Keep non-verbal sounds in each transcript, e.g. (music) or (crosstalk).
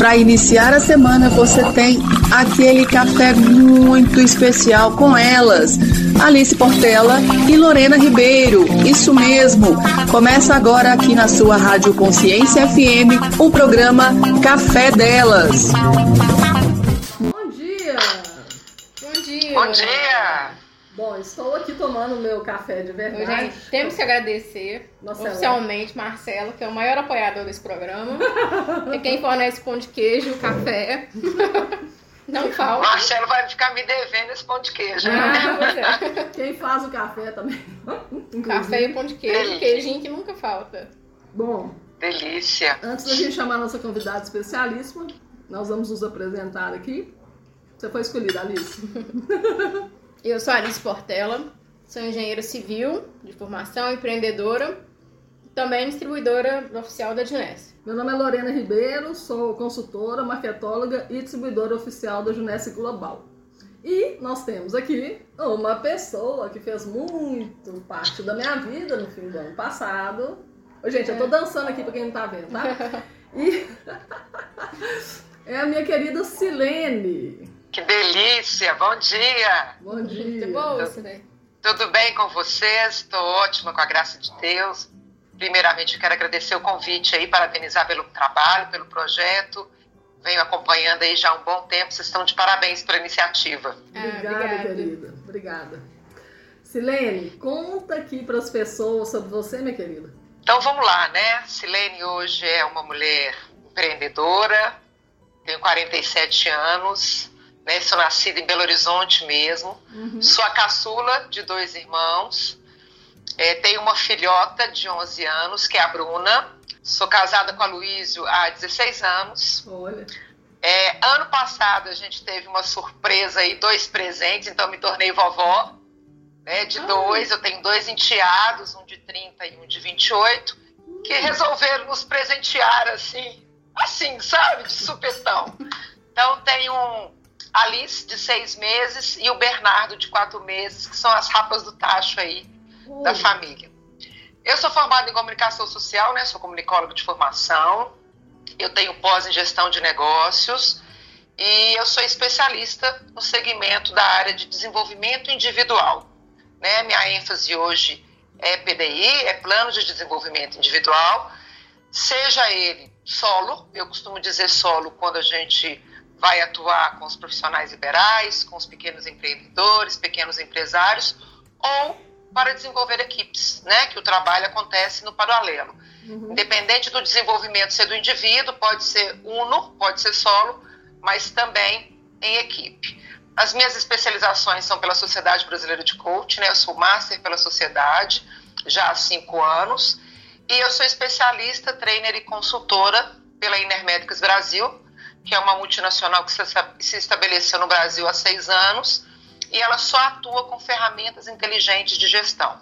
Para iniciar a semana, você tem aquele café muito especial com elas, Alice Portela e Lorena Ribeiro. Isso mesmo. Começa agora aqui na sua Rádio Consciência FM o programa Café Delas. Bom dia! Bom dia! Bom dia! Estou aqui tomando meu café de verdade. Gente, temos que agradecer Marcela. oficialmente Marcelo, que é o maior apoiador desse programa. e quem fornece pão de queijo, café. (laughs) Não falta. Marcelo vai ficar me devendo esse pão de queijo. Ah, é. Quem faz o café também. Café e pão de queijo, Delícia. queijinho que nunca falta. Bom, Delícia. antes da gente chamar a nossa convidada especialíssima, nós vamos nos apresentar aqui. Você foi escolhida, Alice. (laughs) Eu sou Alice Portela, sou engenheira civil de formação, empreendedora, também distribuidora oficial da Dinés. Meu nome é Lorena Ribeiro, sou consultora, marketóloga e distribuidora oficial da Junesse Global. E nós temos aqui uma pessoa que fez muito parte da minha vida no fim do ano passado. Ô, gente, eu tô dançando aqui pra quem não tá vendo, tá? E (laughs) é a minha querida Silene. Que delícia. Bom dia. Bom dia. Muito boa, né? Tudo bem com vocês? Estou ótima com a graça de Deus. Primeiramente, eu quero agradecer o convite aí, parabenizar pelo trabalho, pelo projeto. Venho acompanhando aí já há um bom tempo. Vocês estão de parabéns pela iniciativa. Ah, Obrigada, obrigada. querida. Obrigada. Silene, conta aqui para as pessoas sobre você, minha querida. Então vamos lá, né? Silene hoje é uma mulher empreendedora, tenho 47 anos, né? Sou nascida em Belo Horizonte mesmo. Sou a caçula de dois irmãos. É, tenho uma filhota de 11 anos, que é a Bruna. Sou casada com a Luísio há 16 anos. Olha. É, ano passado a gente teve uma surpresa aí, dois presentes, então me tornei vovó. Né, de Ah. dois, eu tenho dois enteados, um de 30 e um de 28, que resolveram nos presentear assim, assim, sabe, de (laughs) supetão. Então tem um Alice de seis meses e o Bernardo de quatro meses, que são as rapas do tacho aí da Uh, família. Eu sou formada em comunicação social, né? Sou comunicóloga de formação. Eu tenho pós em gestão de negócios e eu sou especialista no segmento da área de desenvolvimento individual. Né? Minha ênfase hoje é PDI, é plano de desenvolvimento individual, seja ele solo, eu costumo dizer solo quando a gente vai atuar com os profissionais liberais, com os pequenos empreendedores, pequenos empresários, ou para desenvolver equipes, né? Que o trabalho acontece no paralelo. uhum. Independente do desenvolvimento ser do indivíduo, pode ser uno, pode ser solo, mas também em equipe. As minhas especializações são pela Sociedade Brasileira de Coaching, né? Eu sou master pela sociedade já há cinco anos e eu sou especialista, trainer e consultora pela Inermédicas Brasil, que é uma multinacional que se esta- se estabeleceu no Brasil há seis anos e ela só atua com ferramentas inteligentes de gestão.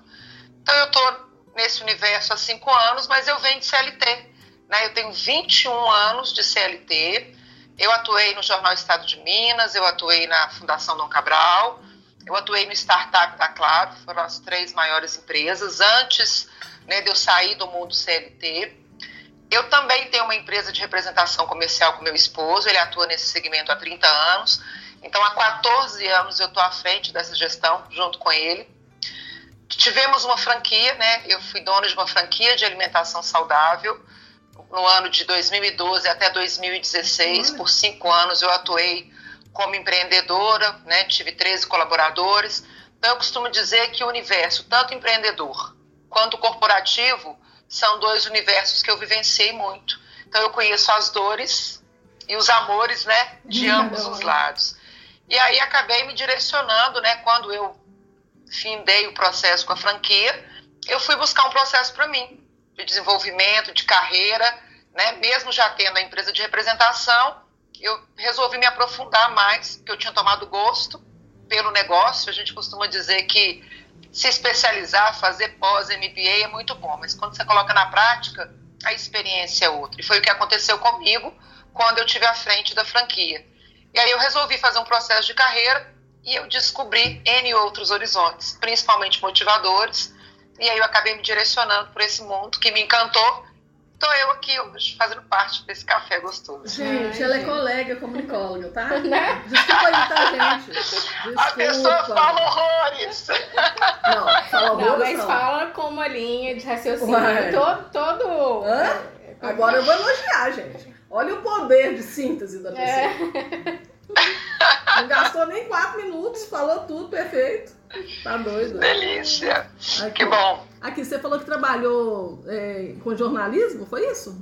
Então eu estou nesse universo há cinco anos, mas eu venho de CLT. Né? Eu tenho 21 anos de CLT. Eu atuei no Jornal Estado de Minas, eu atuei na Fundação Dom Cabral, eu atuei no Startup da Claro, foram as três maiores empresas antes né, de eu sair do mundo CLT. Eu também tenho uma empresa de representação comercial com meu esposo, ele atua nesse segmento há 30 anos. Então, há 14 anos eu estou à frente dessa gestão, junto com ele. Tivemos uma franquia, né? Eu fui dona de uma franquia de alimentação saudável. No ano de 2012 até 2016, Olha. por cinco anos, eu atuei como empreendedora, né? Tive 13 colaboradores. Então, eu costumo dizer que o universo, tanto empreendedor quanto corporativo, são dois universos que eu vivenciei muito. Então, eu conheço as dores e os amores, né? De ambos os lados. E aí acabei me direcionando, né? Quando eu findei o processo com a franquia, eu fui buscar um processo para mim, de desenvolvimento, de carreira, né? Mesmo já tendo a empresa de representação, eu resolvi me aprofundar mais, porque eu tinha tomado gosto pelo negócio. A gente costuma dizer que se especializar, fazer pós-MBA é muito bom, mas quando você coloca na prática, a experiência é outra. E foi o que aconteceu comigo quando eu tive à frente da franquia. E aí eu resolvi fazer um processo de carreira e eu descobri N outros horizontes, principalmente motivadores. E aí eu acabei me direcionando por esse mundo que me encantou tô eu aqui hoje fazendo parte desse café gostoso. Gente, Ai, ela é gente. é colega comunicóloga, tá? (laughs) Né? Desculpa aí, tá, gente? Desculpa. A pessoa fala horrores. Não, fala horrores. Não, mas não. fala com uma linha de raciocínio todo. todo... Hã? Agora eu vou elogiar, gente. Olha o poder de síntese da pessoa. É. Não gastou nem quatro minutos, falou tudo perfeito. Tá doido. Delícia. Aqui, que bom. Aqui, você falou que trabalhou é, com jornalismo, foi isso?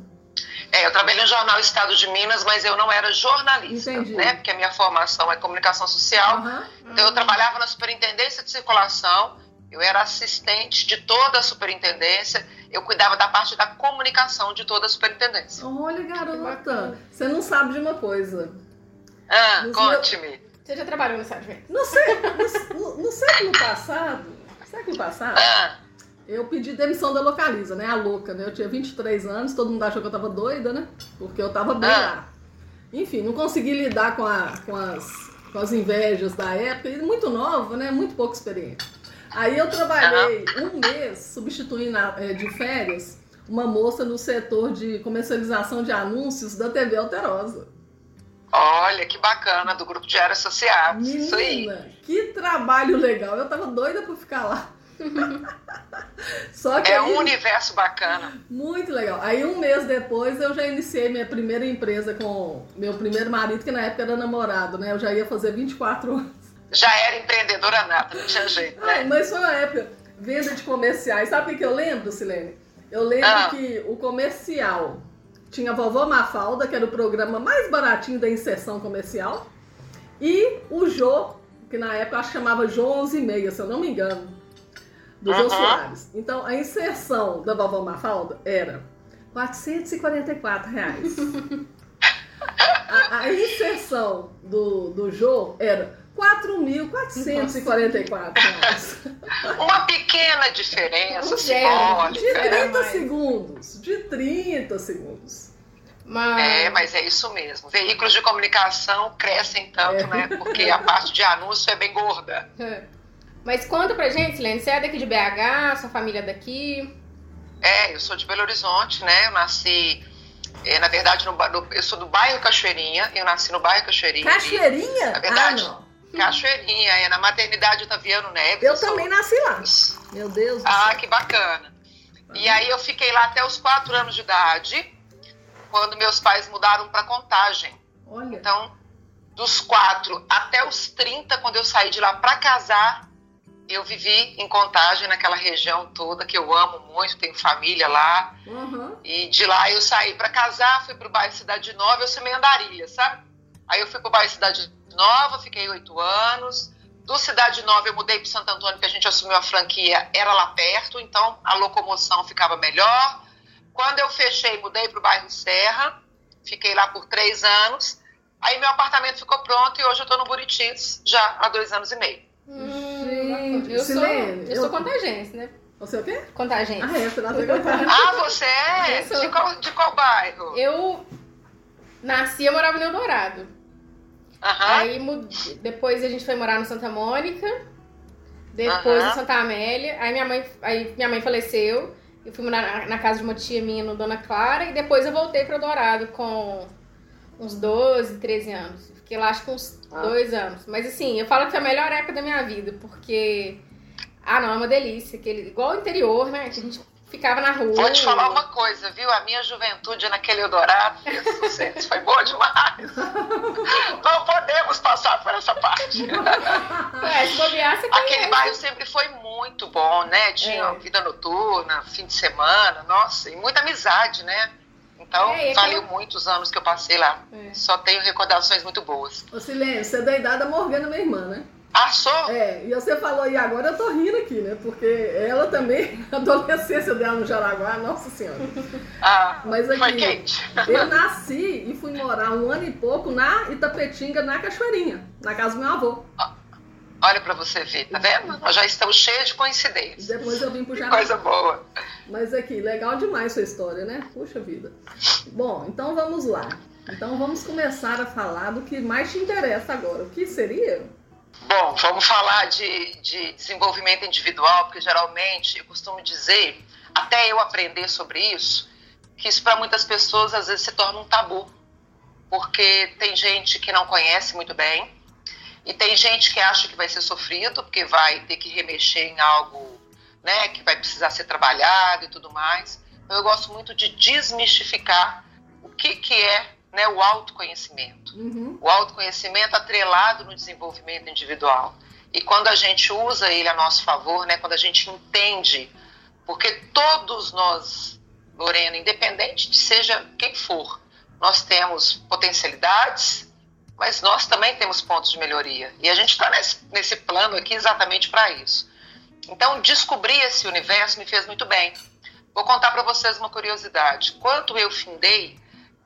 É, eu trabalhei no Jornal Estado de Minas, mas eu não era jornalista, Entendi. né? Porque a minha formação é comunicação social. Uhum. Então eu trabalhava na superintendência de circulação, eu era assistente de toda a superintendência, eu cuidava da parte da comunicação de toda a superintendência. Olha, garota, você não sabe de uma coisa. Ah, conte-me. Você já trabalhou no Estado No, no, no século passado, século passado, ah. eu pedi demissão da Localiza, né? A louca, né? Eu tinha 23 anos, todo mundo achou que eu tava doida, né? Porque eu tava bem ah. lá. Enfim, não consegui lidar com, a, com, as, com as invejas da época, e muito nova, né? Muito pouco experiente. Aí eu trabalhei um mês substituindo é, de férias uma moça no setor de comercialização de anúncios da TV Alterosa. Olha, que bacana, do grupo de áreas associados. Menina, Isso aí. Que trabalho legal. Eu tava doida por ficar lá. (laughs) Só que é aí, um universo bacana. Muito legal. Aí um mês depois eu já iniciei minha primeira empresa com meu primeiro marido, que na época era namorado, né? Eu já ia fazer 24 anos. Já era empreendedora nata, não tinha jeito, né? mas foi uma época, venda de comerciais. Sabe o que eu lembro, Silene? Eu lembro ah. que o comercial tinha Vovó Mafalda, que era o programa mais baratinho da inserção comercial, e o Jô, que na época acho que chamava Jô 11 e meia, se eu não me engano, do uhum. Jô Soares. Então a inserção da Vovó Mafalda era 444 reais. (laughs) a, a inserção do, do Jô era 4.444 reais. Uma pequena diferença simbólica. De 30 segundos. De 30 segundos. Mas... É, mas é isso mesmo. Veículos de comunicação crescem tanto, é. né? Porque a parte de anúncio é bem gorda. É. Mas conta pra gente, Lene, você é daqui de BH, sua família é daqui? É, eu sou de Belo Horizonte, né? Eu nasci, é, na verdade, no, no, eu sou do bairro Cachoeirinha, eu nasci no bairro Cachoeirinha. Cachoeirinha? Na verdade, ah, Cachoeirinha, é na maternidade Otaviano Neves. Eu, eu também sou... nasci lá. Meu Deus do Ah, que bacana. E aí eu fiquei lá até os quatro anos de idade, quando meus pais mudaram para Contagem. Olha. Então, dos quatro até os 30, quando eu saí de lá para casar, eu vivi em Contagem, naquela região toda que eu amo muito, tenho família lá. Uhum. E de lá eu saí para casar, fui para o bairro Cidade Nova, eu sou meio andarilha, sabe? Aí eu fui para o bairro Cidade Nova, fiquei oito anos. Do Cidade Nova eu mudei para Santo Antônio, que a gente assumiu a franquia, era lá perto, então a locomoção ficava melhor. Quando eu fechei, mudei para o bairro Serra, fiquei lá por três anos. Aí meu apartamento ficou pronto e hoje eu estou no Buritis já há dois anos e meio. Hum, eu, sou, eu, eu sou contagense, né? Você é o quê? Contagem. Ah, é, você nasceu contagem. Ah, você é? Sou... De, qual, de qual bairro? Eu nasci, eu morava no Eldorado. Aí depois a gente foi morar no Santa Mônica, depois no Santa Amélia. Aí minha mãe, aí minha mãe faleceu. Eu fui morar na, na, casa de uma tia minha no Dona Clara e depois eu voltei para Dourado com uns 12, 13 anos. Fiquei lá acho que uns ah. dois anos. Mas assim, eu falo que foi a melhor época da minha vida, porque. Ah, não, é uma delícia. Aquele, igual o interior, né? Que a gente ficava na rua. Vou te falar uma coisa, viu? A minha juventude naquele Eldorado, sucesso, foi boa demais. Não podemos passar por essa parte. (laughs) É, se bobear, você Aquele bairro sempre foi muito bom, né? Tinha é. vida noturna, fim de semana, nossa, e muita amizade, né? Então, é, valeu aquela... muitos anos que eu passei lá. É. Só tenho recordações muito boas. Ô, Silêncio, você é da idade da Morgana, minha irmã, né? Sou? É, e você falou, e agora eu tô rindo aqui, né? Porque ela também, a (laughs) adolescência dela no Jaraguá, nossa senhora. Ah, Mas aqui, foi quente. Eu nasci e fui morar um ano e pouco na Itapetinga, na Cachoeirinha, na casa do meu avô. Olha para você ver, tá vendo? Nós já estamos cheios de coincidências. Depois eu vim pro Jaraguá. Coisa boa. Mas aqui, legal demais sua história, né? Puxa vida. Bom, então vamos lá. Então vamos começar a falar do que mais te interessa agora. O que seria Bom, vamos falar de, de desenvolvimento individual, porque geralmente eu costumo dizer, até eu aprender sobre isso, que isso para muitas pessoas às vezes se torna um tabu, porque tem gente que não conhece muito bem e tem gente que acha que vai ser sofrido, porque vai ter que remexer em algo, né, que vai precisar ser trabalhado e tudo mais. Então, eu gosto muito de desmistificar o que que é, né, o autoconhecimento. Uhum. O autoconhecimento atrelado no desenvolvimento individual. E quando a gente usa ele a nosso favor, né, quando a gente entende, porque todos nós, Lorena, independente de seja quem for, nós temos potencialidades, mas nós também temos pontos de melhoria. E a gente está nesse, nesse plano aqui exatamente para isso. Então, descobrir esse universo me fez muito bem. Vou contar para vocês uma curiosidade. Quando eu findei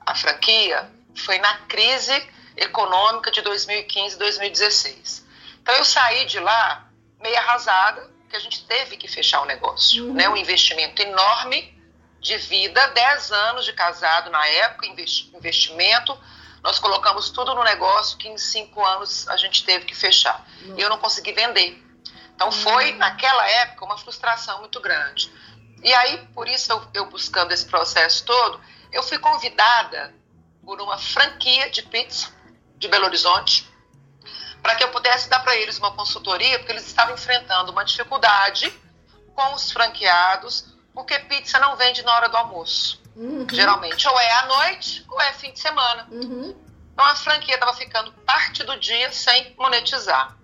a franquia, foi na crise econômica de 2015 2016. Então eu saí de lá meio arrasada, que a gente teve que fechar o negócio. Uhum. Né? Um investimento enorme de vida, 10 anos de casado na época, investimento. Nós colocamos tudo no negócio que em cinco anos a gente teve que fechar. Uhum. E eu não consegui vender. Então foi, uhum. naquela época, uma frustração muito grande. E aí, por isso, eu, eu buscando esse processo todo, eu fui convidada por uma franquia de pizza de Belo Horizonte, para que eu pudesse dar para eles uma consultoria, porque eles estavam enfrentando uma dificuldade com os franqueados, porque pizza não vende na hora do almoço. Uhum. Geralmente, ou é à noite ou é fim de semana. Uhum. Então a franquia estava ficando parte do dia sem monetizar.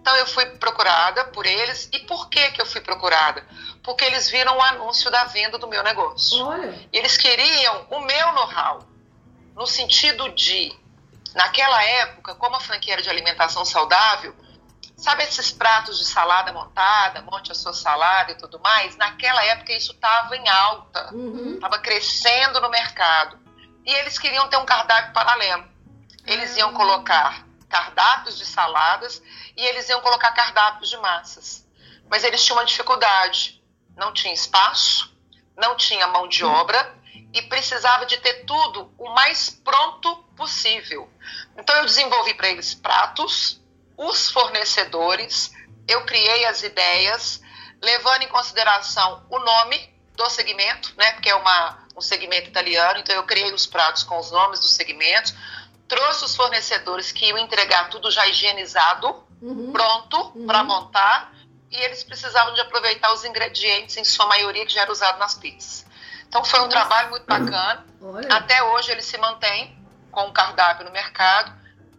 Então eu fui procurada por eles. E por que, que eu fui procurada? Porque eles viram o anúncio da venda do meu negócio. Olha. Eles queriam o meu know-how, no sentido de Naquela época, como a franquia era de alimentação saudável, sabe esses pratos de salada montada, monte a sua salada e tudo mais? Naquela época isso estava em alta, estava uhum. crescendo no mercado. E eles queriam ter um cardápio paralelo. Eles iam colocar cardápios de saladas e eles iam colocar cardápios de massas. Mas eles tinham uma dificuldade. Não tinha espaço, não tinha mão de obra e precisava de ter tudo o mais pronto possível. Então eu desenvolvi para eles pratos, os fornecedores, eu criei as ideias, levando em consideração o nome do segmento, né, porque é uma, um segmento italiano, então eu criei os pratos com os nomes dos segmentos, trouxe os fornecedores que iam entregar tudo já higienizado, uhum. pronto uhum. para montar, e eles precisavam de aproveitar os ingredientes, em sua maioria, que já era usado nas pizzas. Então foi um Nossa. trabalho muito bacana. Olha. Até hoje ele se mantém com o cardápio no mercado.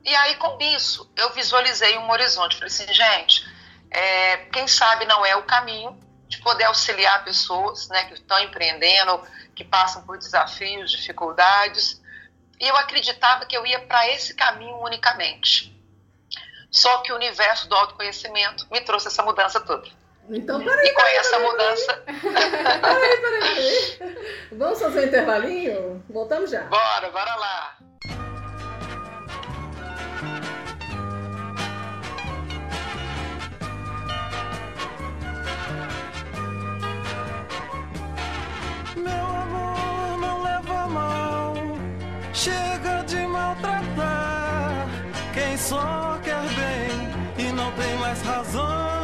E aí, com isso, eu visualizei um horizonte. Falei assim, gente, é, quem sabe não é o caminho de poder auxiliar pessoas né, que estão empreendendo, que passam por desafios, dificuldades. E eu acreditava que eu ia para esse caminho unicamente. Só que o universo do autoconhecimento me trouxe essa mudança toda. Então, peraí. E com peraí, essa peraí, mudança. Peraí, peraí, Vamos fazer um intervalinho? Voltamos já. Bora, bora lá. Só quer bem e não tem mais razão.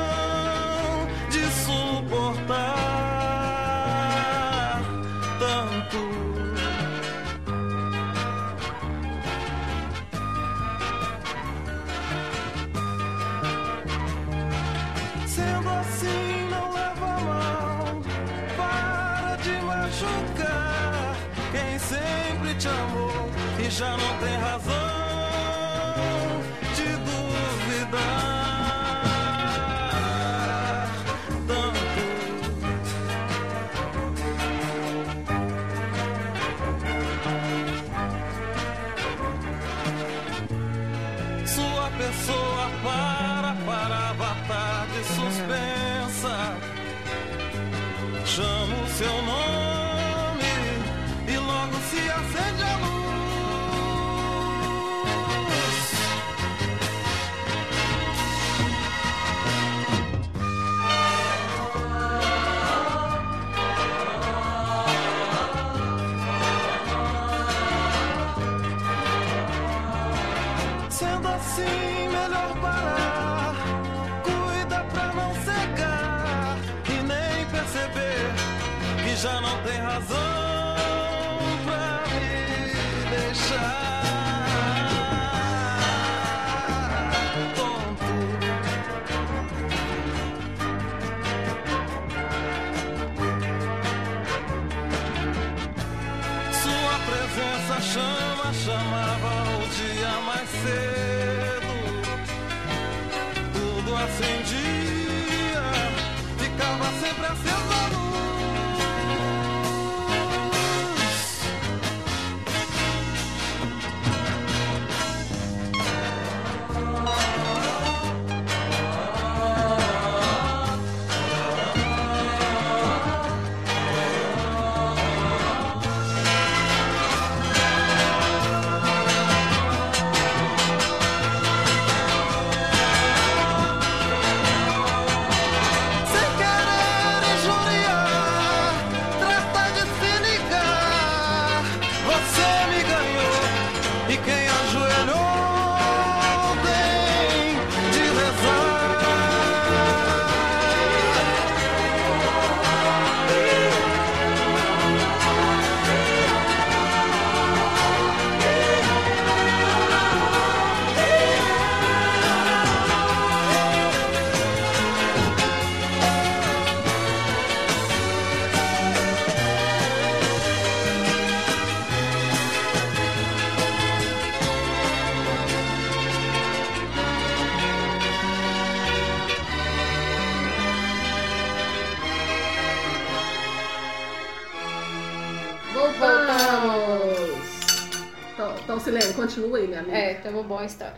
Continua aí, minha amiga. É, tem uma boa história.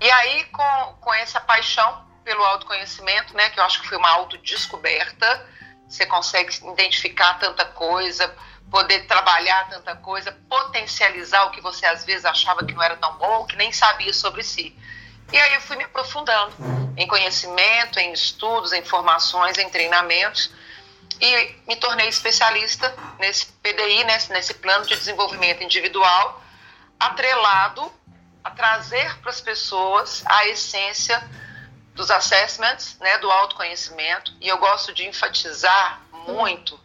E aí, com, com essa paixão pelo autoconhecimento, né, que eu acho que foi uma autodescoberta, você consegue identificar tanta coisa, poder trabalhar tanta coisa, potencializar o que você às vezes achava que não era tão bom, que nem sabia sobre si. E aí eu fui me aprofundando em conhecimento, em estudos, em formações, em treinamentos e me tornei especialista nesse PDI, nesse, nesse plano de desenvolvimento individual, atrelado a trazer para as pessoas a essência dos assessments, né, do autoconhecimento. E eu gosto de enfatizar muito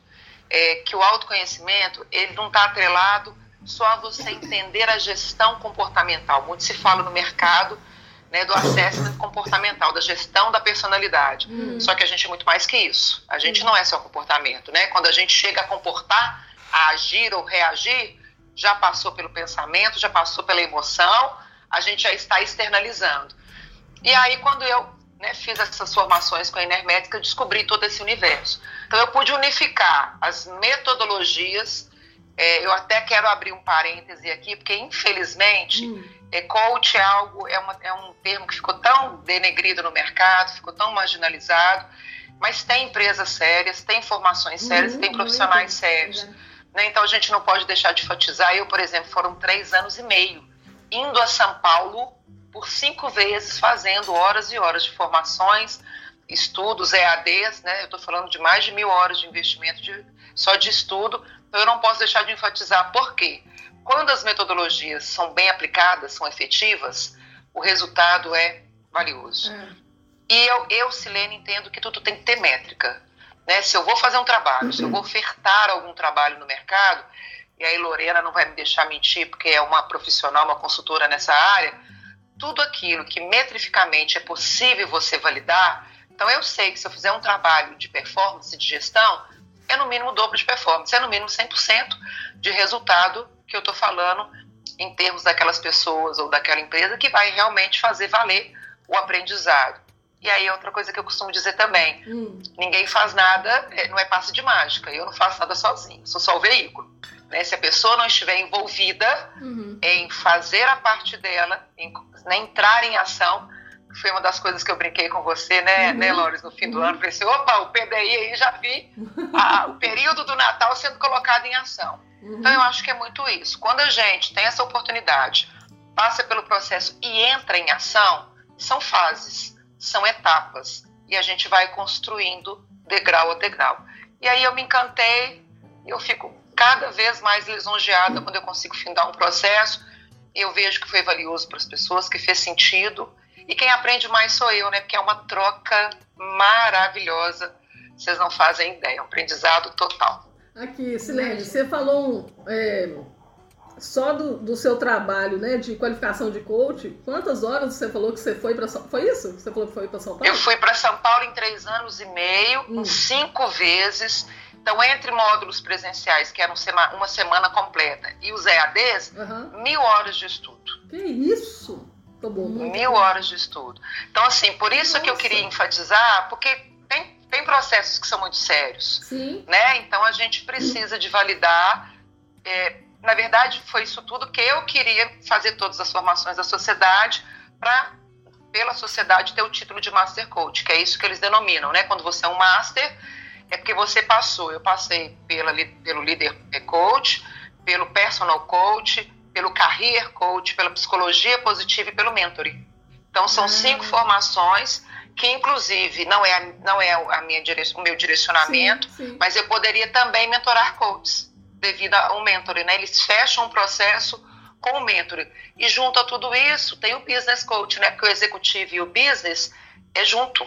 é, que o autoconhecimento ele não está atrelado só a você entender a gestão comportamental. Muito se fala no mercado né, do assessment comportamental, da gestão da personalidade. Uhum. Só que a gente é muito mais que isso. A gente uhum. não é só comportamento, né? Quando a gente chega a comportar, a agir ou reagir, já passou pelo pensamento, já passou pela emoção, a gente já está externalizando. E aí, quando eu né, fiz essas formações com a Enermétrica, eu descobri todo esse universo. Então, eu pude unificar as metodologias. É, eu até quero abrir um parêntese aqui, porque, infelizmente, hum. é, coach é algo, é, uma, é um termo que ficou tão denegrido no mercado, ficou tão marginalizado, mas tem empresas sérias, tem formações sérias, uhum, tem profissionais sérios. Né? Então a gente não pode deixar de enfatizar. Eu, por exemplo, foram três anos e meio indo a São Paulo por cinco vezes, fazendo horas e horas de formações, estudos, EADs, né? Eu estou falando de mais de mil horas de investimento de, só de estudo. Então eu não posso deixar de enfatizar. Por quê? Quando as metodologias são bem aplicadas, são efetivas, o resultado é valioso. É. E eu, eu, Silene, entendo que tudo tem que ter métrica. Né? Se eu vou fazer um trabalho, se eu vou ofertar algum trabalho no mercado, e aí Lorena não vai me deixar mentir, porque é uma profissional, uma consultora nessa área, tudo aquilo que metrificamente é possível você validar, então eu sei que se eu fizer um trabalho de performance, de gestão, é no mínimo o dobro de performance, é no mínimo 100% de resultado que eu estou falando em termos daquelas pessoas ou daquela empresa que vai realmente fazer valer o aprendizado. E aí, outra coisa que eu costumo dizer também: hum. ninguém faz nada, é, não é passe de mágica. Eu não faço nada sozinho, sou só o veículo. Né? Se a pessoa não estiver envolvida uhum. em fazer a parte dela, em né, entrar em ação, foi uma das coisas que eu brinquei com você, né, uhum. né Loris, no fim do uhum. ano. Falei assim: opa, o PDI aí já vi a, o período do Natal sendo colocado em ação. Uhum. Então, eu acho que é muito isso. Quando a gente tem essa oportunidade, passa pelo processo e entra em ação, são fases são etapas e a gente vai construindo degrau a degrau. E aí eu me encantei eu fico cada vez mais lisonjeada quando eu consigo findar um processo. Eu vejo que foi valioso para as pessoas, que fez sentido. E quem aprende mais sou eu, né? Porque é uma troca maravilhosa. Vocês não fazem ideia, é um aprendizado total. Aqui, Silene, você falou é, só do, do seu trabalho, né, de qualificação de coach, quantas horas você falou que você foi para São Foi isso? Você falou que foi para São Paulo? Eu fui para São Paulo em três anos e meio, hum. cinco vezes. Então, entre módulos presenciais, que eram uma semana completa, e os EADs, uhum. mil horas de estudo. Que isso? Tá bom. Mil horas de estudo. Então, assim, por isso Nossa. que eu queria enfatizar, porque tem, tem processos que são muito sérios. Sim. Né? Então, a gente precisa de validar. É, na verdade, foi isso tudo que eu queria fazer todas as formações da sociedade para pela sociedade ter o título de Master Coach, que é isso que eles denominam, né? Quando você é um Master, é porque você passou. Eu passei pela, pelo Líder Coach, pelo Personal Coach, pelo Career Coach, pela Psicologia Positiva e pelo Mentoring. Então, são ah. cinco formações que, inclusive, não é, não é a minha o meu direcionamento, sim, sim. mas eu poderia também mentorar coaches devido ao mentoring, né? Eles fecham um processo com o mentoring. E junto a tudo isso, tem o business coach, né? Porque o executivo e o business é junto.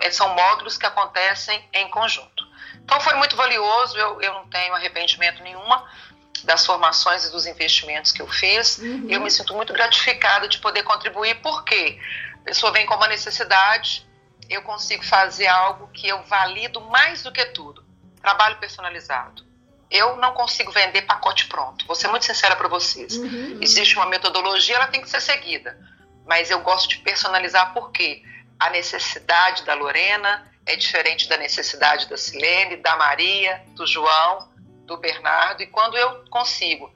É, são módulos que acontecem em conjunto. Então foi muito valioso, eu, eu não tenho arrependimento nenhuma das formações e dos investimentos que eu fiz. Uhum. Eu me sinto muito gratificada de poder contribuir, porque a pessoa vem com uma necessidade, eu consigo fazer algo que eu valido mais do que tudo. Trabalho personalizado eu não consigo vender pacote pronto. Vou ser muito sincera para vocês. Uhum. Existe uma metodologia, ela tem que ser seguida. Mas eu gosto de personalizar porque a necessidade da Lorena é diferente da necessidade da Silene, da Maria, do João, do Bernardo. E quando eu consigo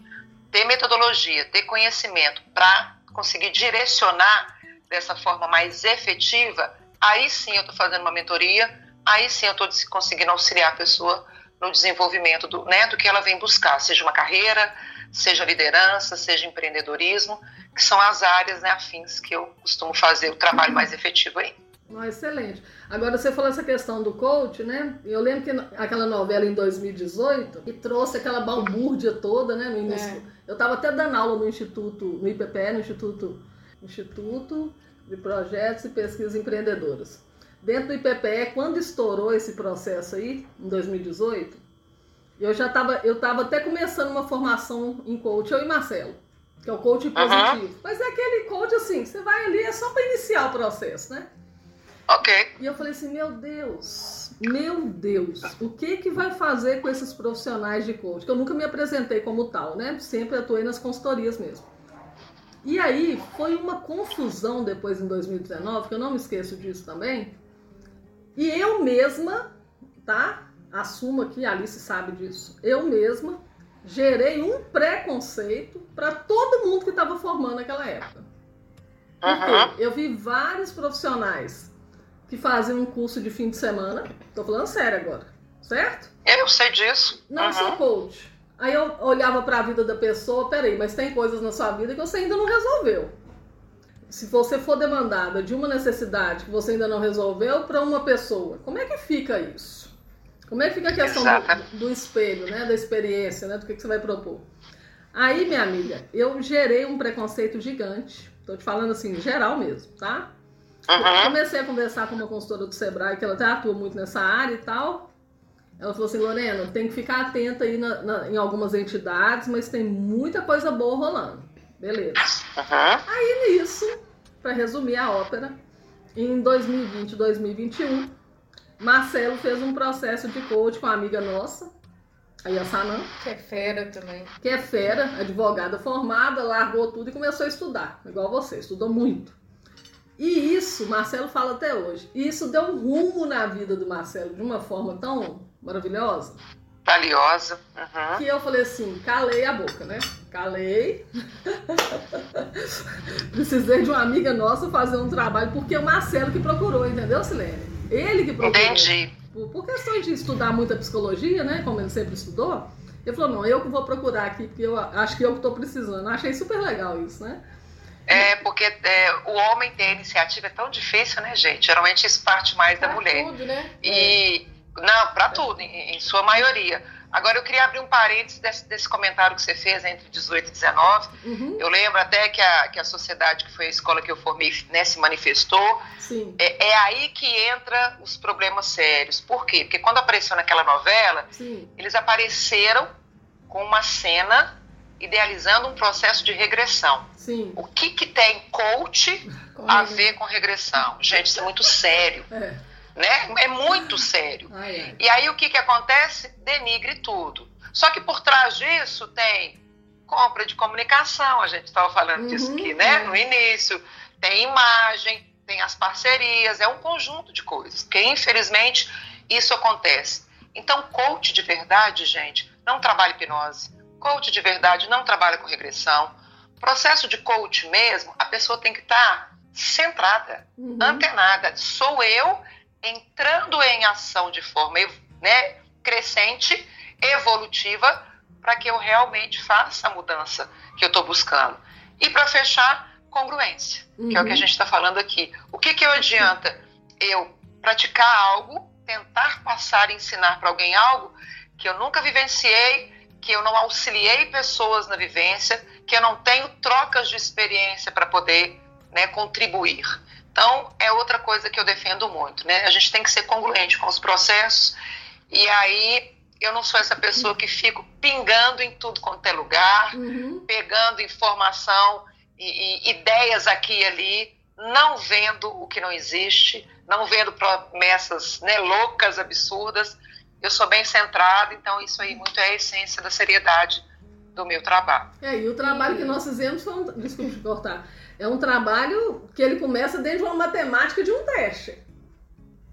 ter metodologia, ter conhecimento para conseguir direcionar dessa forma mais efetiva, aí sim eu estou fazendo uma mentoria, aí sim eu estou conseguindo auxiliar a pessoa no desenvolvimento do, né, do que ela vem buscar, seja uma carreira, seja liderança, seja empreendedorismo, que são as áreas né, afins que eu costumo fazer o trabalho mais efetivo aí. Oh, excelente. Agora você falou essa questão do coach, né? Eu lembro que aquela novela em 2018 que trouxe aquela balbúrdia toda, né? No início. É. Eu estava até dando aula no Instituto, no IPPE, no Instituto, Instituto de Projetos e Pesquisas Empreendedoras. Dentro do IPPE, quando estourou esse processo aí, em 2018, eu já estava, eu tava até começando uma formação em coach, eu e Marcelo, que é o coach positivo. Uhum. Mas é aquele coach assim, você vai ali, é só para iniciar o processo, né? Ok. E eu falei assim, meu Deus, meu Deus, o que que vai fazer com esses profissionais de coach? Que eu nunca me apresentei como tal, né? Sempre atuei nas consultorias mesmo. E aí foi uma confusão depois em 2019, que eu não me esqueço disso também, e eu mesma, tá? Assumo aqui, a Alice sabe disso. Eu mesma gerei um preconceito para todo mundo que estava formando naquela época. Porque eu vi vários profissionais que faziam um curso de fim de semana. Tô falando sério agora, certo? Eu sei disso. Não uhum. sou coach. Aí eu olhava para a vida da pessoa, peraí, mas tem coisas na sua vida que você ainda não resolveu se você for demandada de uma necessidade que você ainda não resolveu para uma pessoa, como é que fica isso? Como é que fica a questão do, do, espelho, né? Da experiência, né? Do que, que você vai propor? Aí, minha amiga, eu gerei um preconceito gigante. Tô te falando assim, geral mesmo, tá? Uhum. Comecei a conversar com uma consultora do Sebrae, que ela até atua muito nessa área e tal. Ela falou assim, Lorena, tem que ficar atenta aí na, na, em algumas entidades, mas tem muita coisa boa rolando. Beleza. Uhum. Aí nisso, para resumir a ópera, em 2020 2021, Marcelo fez um processo de coach com uma amiga nossa, a Yassanã. Que é fera também. Que é fera, advogada formada, largou tudo e começou a estudar, igual você, estudou muito. E isso, Marcelo fala até hoje, isso deu um rumo na vida do Marcelo de uma forma tão maravilhosa. Valiosa. Uhum. Que eu falei assim, calei a boca, né? Calei. Precisei de uma amiga nossa fazer um trabalho, porque é o Marcelo que procurou, entendeu, Silene? Ele que procurou. Entendi. Por, por questões de estudar muita psicologia, né? Como ele sempre estudou, ele falou, não, eu que vou procurar aqui, porque eu acho que eu que estou precisando. Achei super legal isso, né? É, porque é, o homem ter iniciativa é tão difícil, né, gente? Geralmente isso parte mais pra da mulher. Tudo, né? E, não, para tudo, em, em sua maioria. Agora, eu queria abrir um parênteses desse, desse comentário que você fez entre 18 e 19. Uhum. Eu lembro até que a, que a sociedade, que foi a escola que eu formei, né, se manifestou. É, é, aí que entra os problemas sérios. Por quê? Porque quando apareceu naquela novela, Sim. eles apareceram com uma cena idealizando um processo de regressão. Sim. O que, que tem coach (laughs) a ver com regressão? Gente, isso é muito sério. É. Né? É muito sério. E aí o que, que acontece? Denigre tudo. Só que por trás disso tem compra de comunicação, a gente estava falando disso Uhum, aqui, né? é. No início. Tem imagem, tem as parcerias, é um conjunto de coisas. Porque, infelizmente, isso acontece. Então, coach de verdade, gente, não trabalha hipnose. Coach de verdade não trabalha com regressão. Processo de coach mesmo, a pessoa tem que estar centrada, Uhum. antenada. Sou eu entrando em ação de forma né, crescente, evolutiva, para que eu realmente faça a mudança que eu estou buscando. E para fechar, congruência, que é o que a Uhum. gente está falando aqui. O que, que eu adianta eu praticar algo, tentar passar e ensinar para alguém algo que eu nunca vivenciei, que eu não auxiliei pessoas na vivência, que eu não tenho trocas de experiência para poder né, contribuir. Então, é outra coisa que eu defendo muito, né? A gente tem que ser congruente com os processos e aí eu não sou essa pessoa que fico pingando em tudo quanto é lugar, Uhum. pegando informação e, e ideias aqui e ali, não vendo o que não existe, não vendo promessas né, loucas, absurdas. Eu sou bem centrada, então isso aí muito é a essência da seriedade do meu trabalho. É, e o trabalho que nós fizemos foi um. Desculpe te cortar. É um trabalho que ele começa dentro de uma matemática de um teste.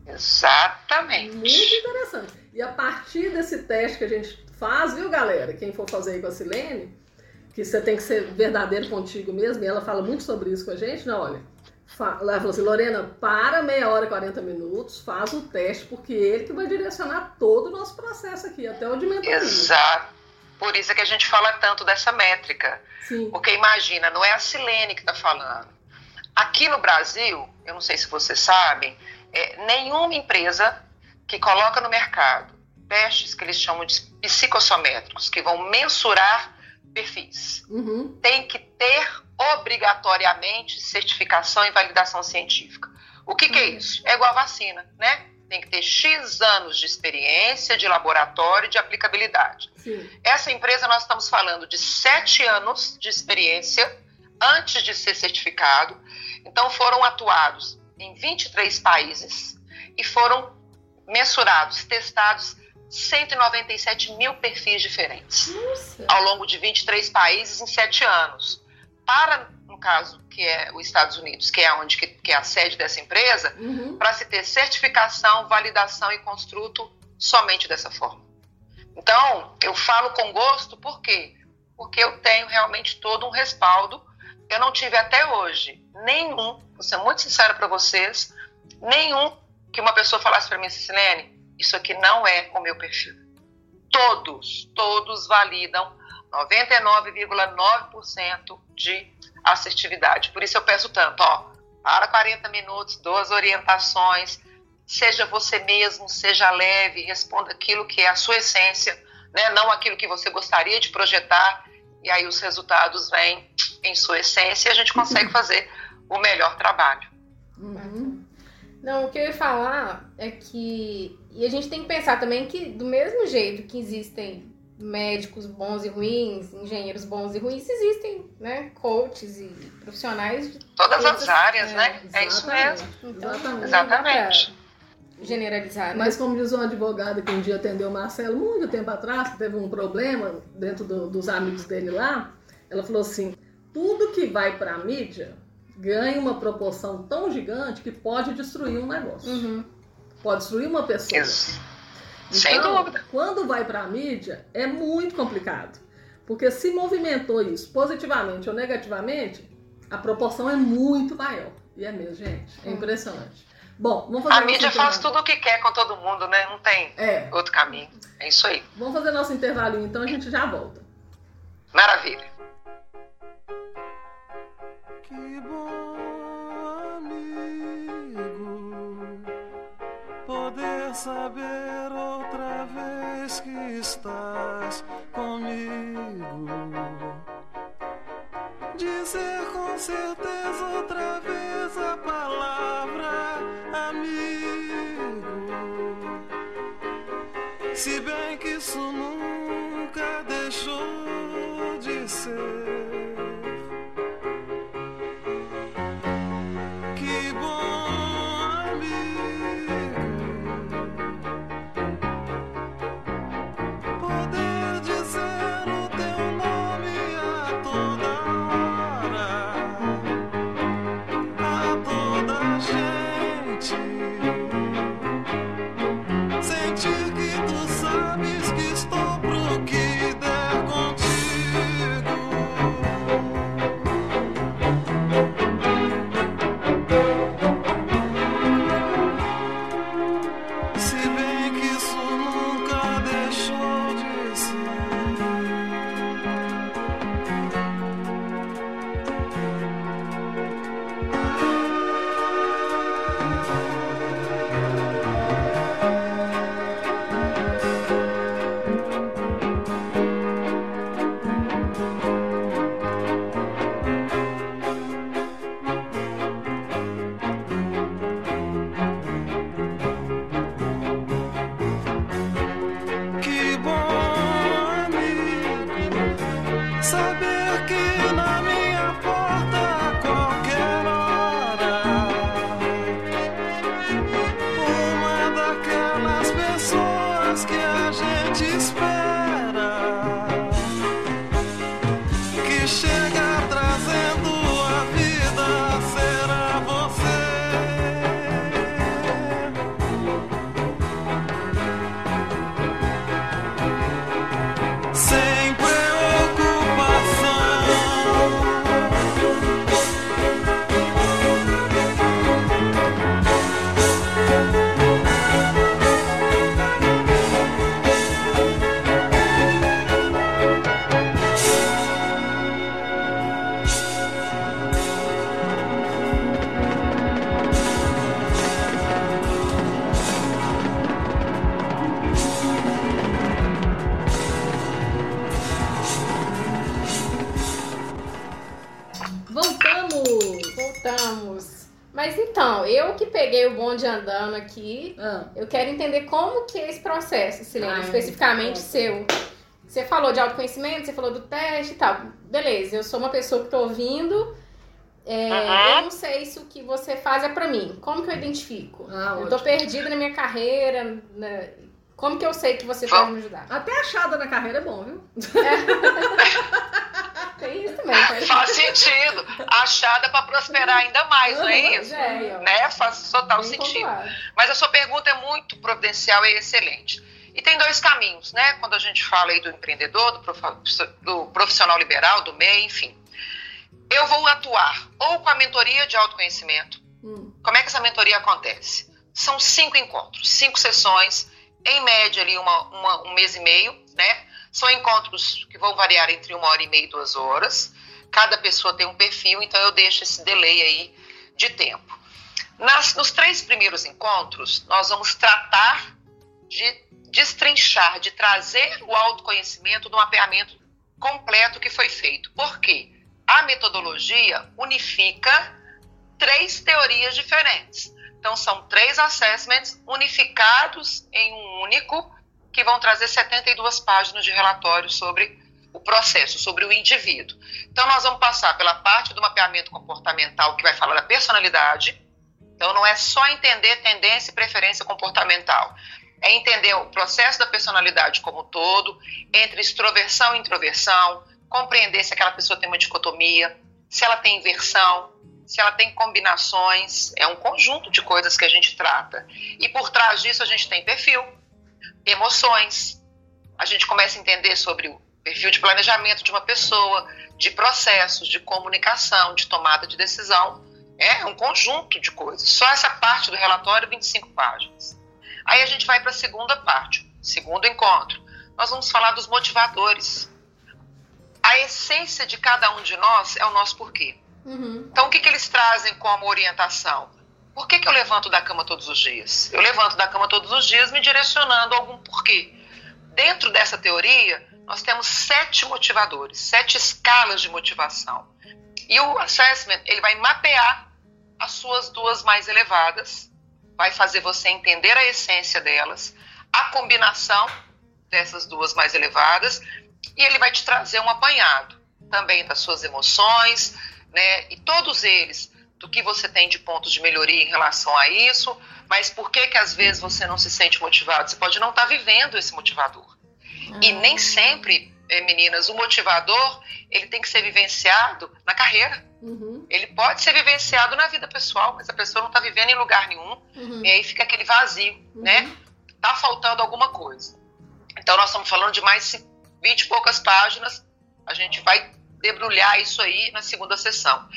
Exatamente. Muito interessante. E a partir desse teste que a gente faz, viu, galera? Quem for fazer aí com a Silene, que você tem que ser verdadeiro contigo mesmo, e ela fala muito sobre isso com a gente, né? Olha, ela falou assim, Lorena, para meia hora e 40 minutos, faz o teste, porque ele que vai direcionar todo o nosso processo aqui, até o de mentoria. Exato. Por isso é que a gente fala tanto dessa métrica. Sim. Porque imagina, não é a Silene que está falando. Aqui no Brasil, eu não sei se vocês sabem, é, nenhuma empresa que coloca no mercado testes que eles chamam de psicossométricos, que vão mensurar perfis, Uhum. tem que ter obrigatoriamente certificação e validação científica. O que, que é isso? É igual a vacina, né? Tem que ter X anos de experiência, de laboratório e de aplicabilidade. Sim. Essa empresa, nós estamos falando de sete anos de experiência antes de ser certificado. Então, foram atuados em 23 países e foram mensurados, testados 197 mil perfis diferentes Nossa. ao longo de 23 países em sete anos. Para, caso, que é os Estados Unidos, que é onde que, que é a sede dessa empresa, Uhum. para se ter certificação, validação e construto somente dessa forma. Então, eu falo com gosto, por quê? Porque eu tenho realmente todo um respaldo. Eu não tive até hoje nenhum, vou ser muito sincera para vocês, nenhum que uma pessoa falasse para mim, Silene, isso aqui não é o meu perfil. Todos, todos validam 99,9% de assertividade. Por isso eu peço tanto, ó, para 40 minutos, duas orientações, seja você mesmo, seja leve, responda aquilo que é a sua essência, né? não aquilo que você gostaria de projetar, e aí os resultados vêm em sua essência e a gente consegue fazer o melhor trabalho. Uhum. Não, o que eu ia falar é que. E a gente tem que pensar também que, do mesmo jeito que existem médicos bons e ruins, engenheiros bons e ruins, existem, né? Coaches e profissionais de Todas todas- as áreas, é, né? É isso exatamente. mesmo. Então, Exatamente. Exatamente. generalizar, né? Mas como diz um advogado que um dia atendeu o Marcelo muito tempo atrás, que teve um problema dentro do- dos amigos dele lá, ela falou assim, tudo que vai para a mídia ganha uma proporção tão gigante que pode destruir um negócio. Uhum. Pode destruir uma pessoa. Isso. Sem Então, dúvida. Quando vai para a mídia, é muito complicado. Porque se movimentou isso positivamente ou negativamente, a proporção é muito maior. E é mesmo, gente. É impressionante. Bom, vamos fazer A mídia faz tudo o que quer com todo mundo, né? Não tem É, outro caminho. É isso aí. vamos fazer nosso intervalinho então, a gente já volta. Maravilha. Que bom, amigo, poder saber que estás comigo. Dizer com certeza outra vez a palavra amigo. Se bem que isso nunca deixou de ser Eu quero entender como que é esse processo, Silene, ah, especificamente é. seu. Você falou de autoconhecimento, você falou do teste e tal. Beleza, eu sou uma pessoa que tô ouvindo. É, uhum. Eu não sei se o que você faz é pra mim. Como que eu identifico? Ah, eu tô perdida na minha carreira. Né? Como que eu sei que você pode me ajudar? Até achada na carreira é bom, viu? É. (laughs) Também. (laughs) Faz, sentido. Achada para prosperar ainda mais, não é isso? É, né? Faz total sentido. Mas a sua pergunta é muito providencial e excelente. E tem dois caminhos, né? Quando a gente fala aí do empreendedor, do profissional liberal, do MEI, enfim. Eu vou atuar ou com a mentoria de autoconhecimento. Hum. Como é que essa mentoria acontece? São cinco encontros, cinco sessões, em média ali uma, uma, um mês e meio, né? São encontros que vão variar entre uma hora e meia e duas horas. Cada pessoa tem um perfil, então eu deixo esse delay aí de tempo. Nas, nos três primeiros encontros, nós vamos tratar de destrinchar, de trazer o autoconhecimento do mapeamento completo que foi feito. Por quê? A metodologia unifica três teorias diferentes. Então, são três assessments unificados em um único que vão trazer 72 páginas de relatório sobre o processo, sobre o indivíduo. Então, nós vamos passar pela parte do mapeamento comportamental, que vai falar da personalidade. Então, não é só entender tendência e preferência comportamental, é entender o processo da personalidade como um todo, entre extroversão e introversão, compreender se aquela pessoa tem uma dicotomia, se ela tem inversão, se ela tem combinações, é um conjunto de coisas que a gente trata. E por trás disso a gente tem perfil, emoções. A gente começa a entender sobre o perfil de planejamento de uma pessoa, de processos, de comunicação, de tomada de decisão. É um conjunto de coisas. Só essa parte do relatório, 25 páginas. Aí a gente vai para a segunda parte, segundo encontro. Nós vamos falar dos motivadores. A essência de cada um de nós é o nosso porquê. Uhum. Então, o que, que eles trazem como orientação? Por que, que eu levanto da cama todos os dias? Eu levanto da cama todos os dias me direcionando a algum porquê. Dentro dessa teoria, nós temos sete motivadores, sete escalas de motivação. E o assessment, ele vai mapear as suas duas mais elevadas, vai fazer você entender a essência delas, a combinação dessas duas mais elevadas, e ele vai te trazer um apanhado também das suas emoções, né? E todos eles do que você tem de pontos de melhoria em relação a isso, mas por que que às vezes você não se sente motivado? Você pode não estar tá vivendo esse motivador. E nem ah. sempre, eh, meninas, o motivador ele tem que ser vivenciado na carreira. Uhum. Ele pode ser vivenciado na vida pessoal, mas a pessoa não está vivendo em lugar nenhum. Uhum. E aí fica aquele vazio, uhum. né? Tá faltando alguma coisa. Então nós estamos falando de mais 20 e poucas páginas. A gente vai debrulhar isso aí na segunda sessão.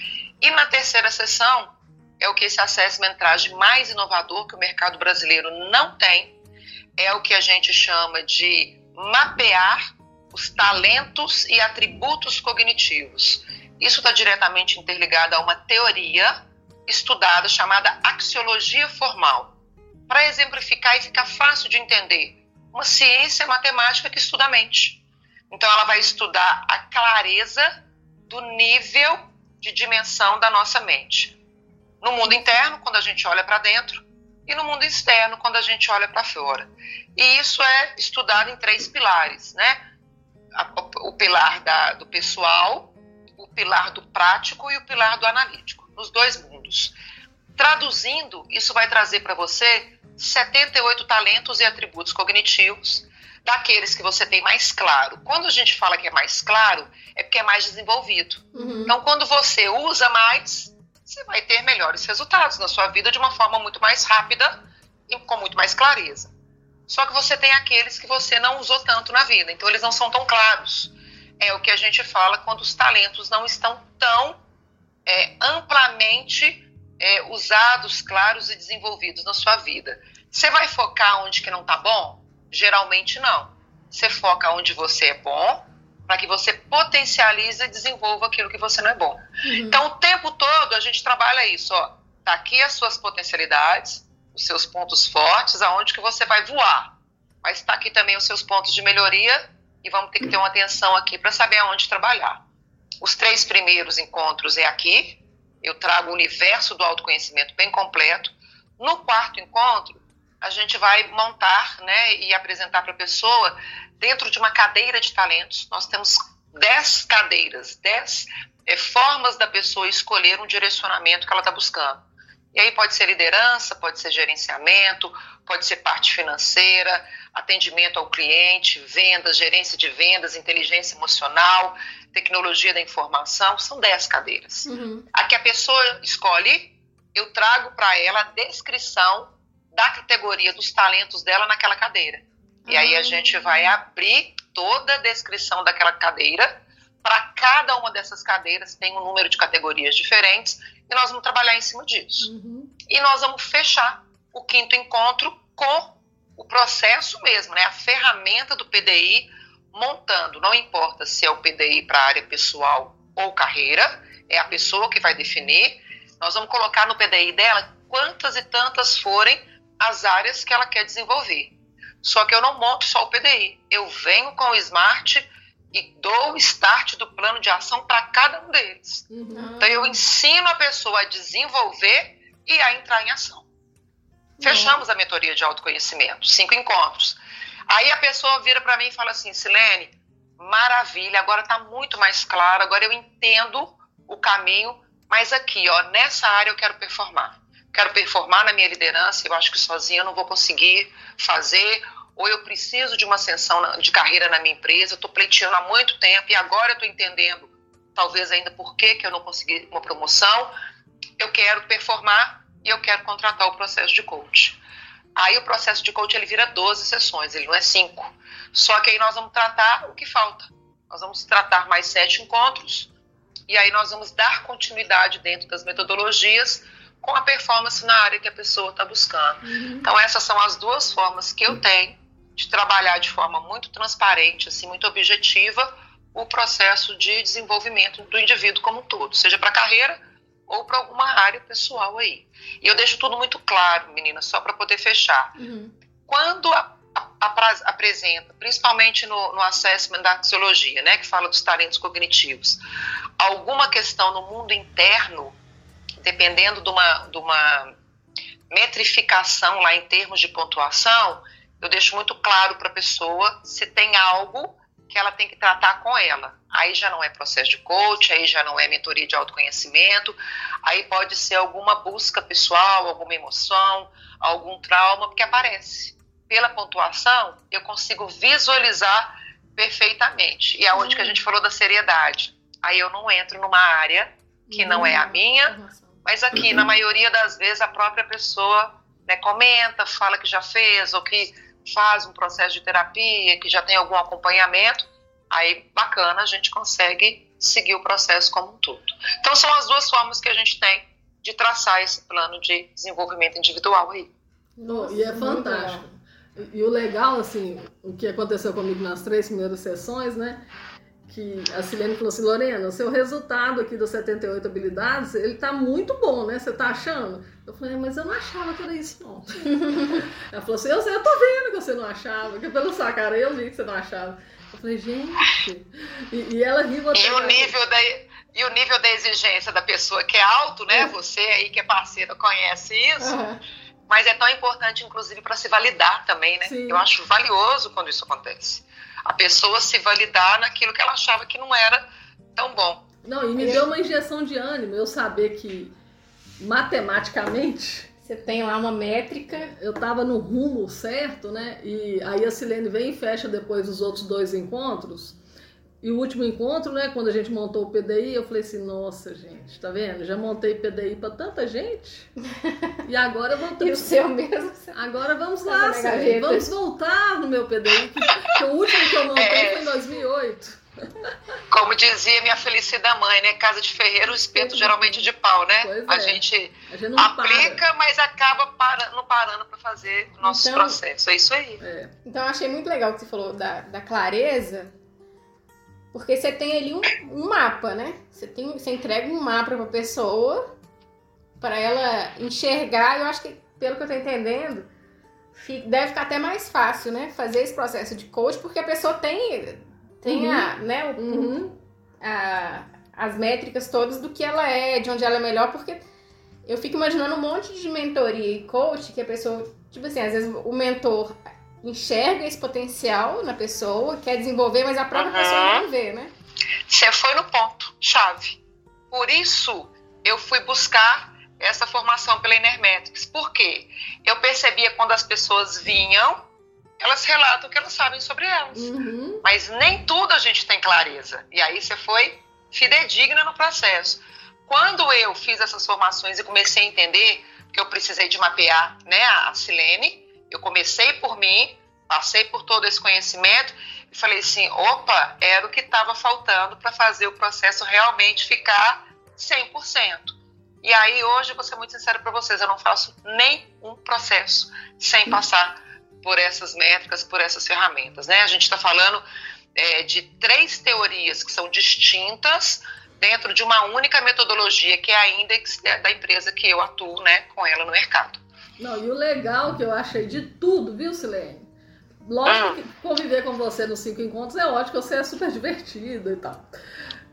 E na terceira sessão, é o que esse assessment traz de mais inovador que o mercado brasileiro não tem, é o que a gente chama de mapear os talentos e atributos cognitivos. Isso está diretamente interligado a uma teoria estudada chamada axiologia formal. Para exemplificar e ficar fácil de entender, uma ciência matemática que estuda a mente. Então, ela vai estudar a clareza do nível de dimensão da nossa mente. No mundo interno, quando a gente olha para dentro, e no mundo externo, quando a gente olha para fora. E isso é estudado em três pilares, né? O pilar da, do pessoal, o pilar do prático e o pilar do analítico, nos dois mundos. Traduzindo, isso vai trazer para você 78 talentos e atributos cognitivos daqueles que você tem mais claro. Quando a gente fala que é mais claro, é porque é mais desenvolvido. Uhum. Então, quando você usa mais, você vai ter melhores resultados na sua vida de uma forma muito mais rápida e com muito mais clareza. Só que você tem aqueles que você não usou tanto na vida, então eles não são tão claros. É o que a gente fala quando os talentos não estão tão é, amplamente é, usados, claros e desenvolvidos na sua vida. Você vai focar onde que não está bom? Geralmente não. Você foca onde você é bom, para que você potencialize e desenvolva aquilo que você não é bom. Uhum. Então, o tempo todo a gente trabalha isso, ó. Tá aqui as suas potencialidades, os seus pontos fortes, aonde que você vai voar. Mas está aqui também os seus pontos de melhoria e vamos ter que ter uma atenção aqui para saber aonde trabalhar. Os três primeiros encontros é aqui, eu trago o universo do autoconhecimento bem completo. No quarto encontro, a gente vai montar né, e apresentar para a pessoa, dentro de uma cadeira de talentos, nós temos dez cadeiras, dez é, formas da pessoa escolher um direcionamento que ela está buscando. E aí pode ser liderança, pode ser gerenciamento, pode ser parte financeira, atendimento ao cliente, vendas, gerência de vendas, inteligência emocional, tecnologia da informação, são 10 cadeiras. Uhum. A que a pessoa escolhe, eu trago para ela a descrição da categoria dos talentos dela naquela cadeira. E aí a ah. gente vai abrir toda a descrição daquela cadeira. Para cada uma dessas cadeiras tem um número de categorias diferentes e nós vamos trabalhar em cima disso. Uhum. E nós vamos fechar o quinto encontro com o processo mesmo, né? A ferramenta do PDI montando, não importa se é o PDI para área pessoal ou carreira, é a pessoa que vai definir. Nós vamos colocar no PDI dela quantas e tantas forem as áreas que ela quer desenvolver. Só que eu não monto só o PDI, eu venho com o Smart e dou o start do plano de ação para cada um deles. Uhum. Então eu ensino a pessoa a desenvolver e a entrar em ação. Fechamos a mentoria de autoconhecimento, cinco encontros. Aí a pessoa vira para mim e fala assim, Silene, maravilha, agora está muito mais claro, agora eu entendo o caminho, mas aqui, ó, nessa área eu quero performar. Quero performar na minha liderança, eu acho que sozinha eu não vou conseguir fazer, ou eu preciso de uma ascensão de carreira na minha empresa, eu estou pleiteando há muito tempo e agora eu estou entendendo, talvez ainda por que, que eu não consegui uma promoção, eu quero performar e eu quero contratar o processo de coach. Aí o processo de coach ele vira 12 sessões, ele não é 5. Só que aí nós vamos tratar o que falta. Nós vamos tratar mais sete encontros e aí nós vamos dar continuidade dentro das metodologias com a performance na área que a pessoa está buscando. Uhum. Então essas são as duas formas que eu tenho de trabalhar de forma muito transparente, assim, muito objetiva, o processo de desenvolvimento do indivíduo como um todo, seja para a carreira ou para alguma área pessoal aí. E eu deixo tudo muito claro, menina, só para poder fechar. Uhum. Quando a, a, a, apresenta, principalmente no, no assessment da axiologia, né, que fala dos talentos cognitivos, alguma questão no mundo interno, dependendo de uma, de uma metrificação lá em termos de pontuação, eu deixo muito claro para a pessoa se tem algo que ela tem que tratar com ela. Aí já não é processo de coach, aí já não é mentoria de autoconhecimento, aí pode ser alguma busca pessoal, alguma emoção, algum trauma que aparece. Pela pontuação, eu consigo visualizar perfeitamente. E é onde que a gente falou da seriedade. Aí eu não entro numa área que não é a minha, mas aqui, na maioria das vezes, a própria pessoa né, comenta, fala que já fez, ou que faz um processo de terapia, que já tem algum acompanhamento, aí bacana, a gente consegue seguir o processo como um todo. Então são as duas formas que a gente tem de traçar esse plano de desenvolvimento individual aí. Nossa, e é fantástico. E o legal, assim, o que aconteceu comigo nas três primeiras sessões, né? Que a Silene falou assim, Lorena, o seu resultado aqui das 78 habilidades, ele tá muito bom, né? Você tá achando? Eu falei, mas eu não achava que era isso, não. (laughs) Ela falou assim, eu, eu tô vendo que você não achava, que pela sua cara eu vi que você não achava. Eu falei, gente... E, e ela riu até... E o nível da... E o nível da exigência da pessoa que é alto, né? É. Você aí que é parceira conhece isso. Uhum. Mas é tão importante, inclusive, para se validar também, né? Sim. Eu acho valioso quando isso acontece a pessoa se validar naquilo que ela achava que não era tão bom. Não, e me deu uma injeção de ânimo eu saber que matematicamente você tem lá uma métrica. Eu tava no rumo certo, né? E aí a Silene vem e fecha depois os outros dois encontros. E o último encontro, né, quando a gente montou o PDI, eu falei assim, nossa, gente, tá vendo? Já montei PDI para tanta gente. E agora vamos (laughs) E o seu mesmo? Agora vamos lá, Silene, vamos voltar no meu PDI, que, que, o último que eu montei é... foi em 2008. (laughs) Como dizia minha felicida mãe, né? Casa de ferreiro, espeto geralmente de pau, né? Pois a é. gente, a gente aplica, para. mas acaba para, não parando para fazer nossos Então- processos. É isso aí. É. Então eu achei muito legal o que você falou da, da clareza, porque você tem ali um, um mapa, né? Você, tem, você entrega um mapa pra pessoa para ela enxergar. Eu acho que, pelo que eu tô entendendo, fi- deve ficar até mais fácil, né? Fazer esse processo de coach, porque a pessoa tem, tem a, né, o, Uhum. a- as métricas todas do que ela é, de onde ela é melhor, porque eu fico imaginando um monte de mentoria e coach que a pessoa, tipo assim, às vezes o mentor enxerga esse potencial na pessoa, quer desenvolver, mas a própria Aham. pessoa não vê, né? Você foi no ponto, chave. Por isso, eu fui buscar essa formação pela Enermetics. Por quê? Eu percebia quando as pessoas vinham, elas relatam o que elas sabem sobre elas. Uhum. Mas nem tudo a gente tem clareza. E aí você foi fidedigna no processo. Quando eu fiz essas formações e comecei a entender que eu precisei de mapear né, a Silene, eu comecei por mim, passei por todo esse conhecimento e falei assim, opa, era o que estava faltando para fazer o processo realmente ficar 100%. E aí hoje, vou ser muito sincera para vocês, eu não faço nenhum processo sem passar por essas métricas, por essas ferramentas. Né? A gente está falando é, de três teorias que são distintas dentro de uma única metodologia, que é a Index da empresa que eu atuo né, com ela no mercado. Não, e o legal que eu achei de tudo, viu, Silene? Lógico Ah. que conviver com você nos cinco encontros é ótimo, você é super divertido e tal.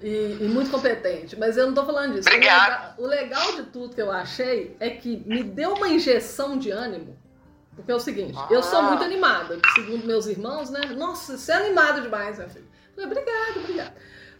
E, e muito competente, mas eu não tô falando disso. O Obrigada. legal, o legal de tudo que eu achei é que me deu uma injeção de ânimo. Porque é o seguinte, eu sou Ah. muito animada, segundo meus irmãos, né? Nossa, você é animado demais, meu filho. Eu falei, obrigado, obrigado.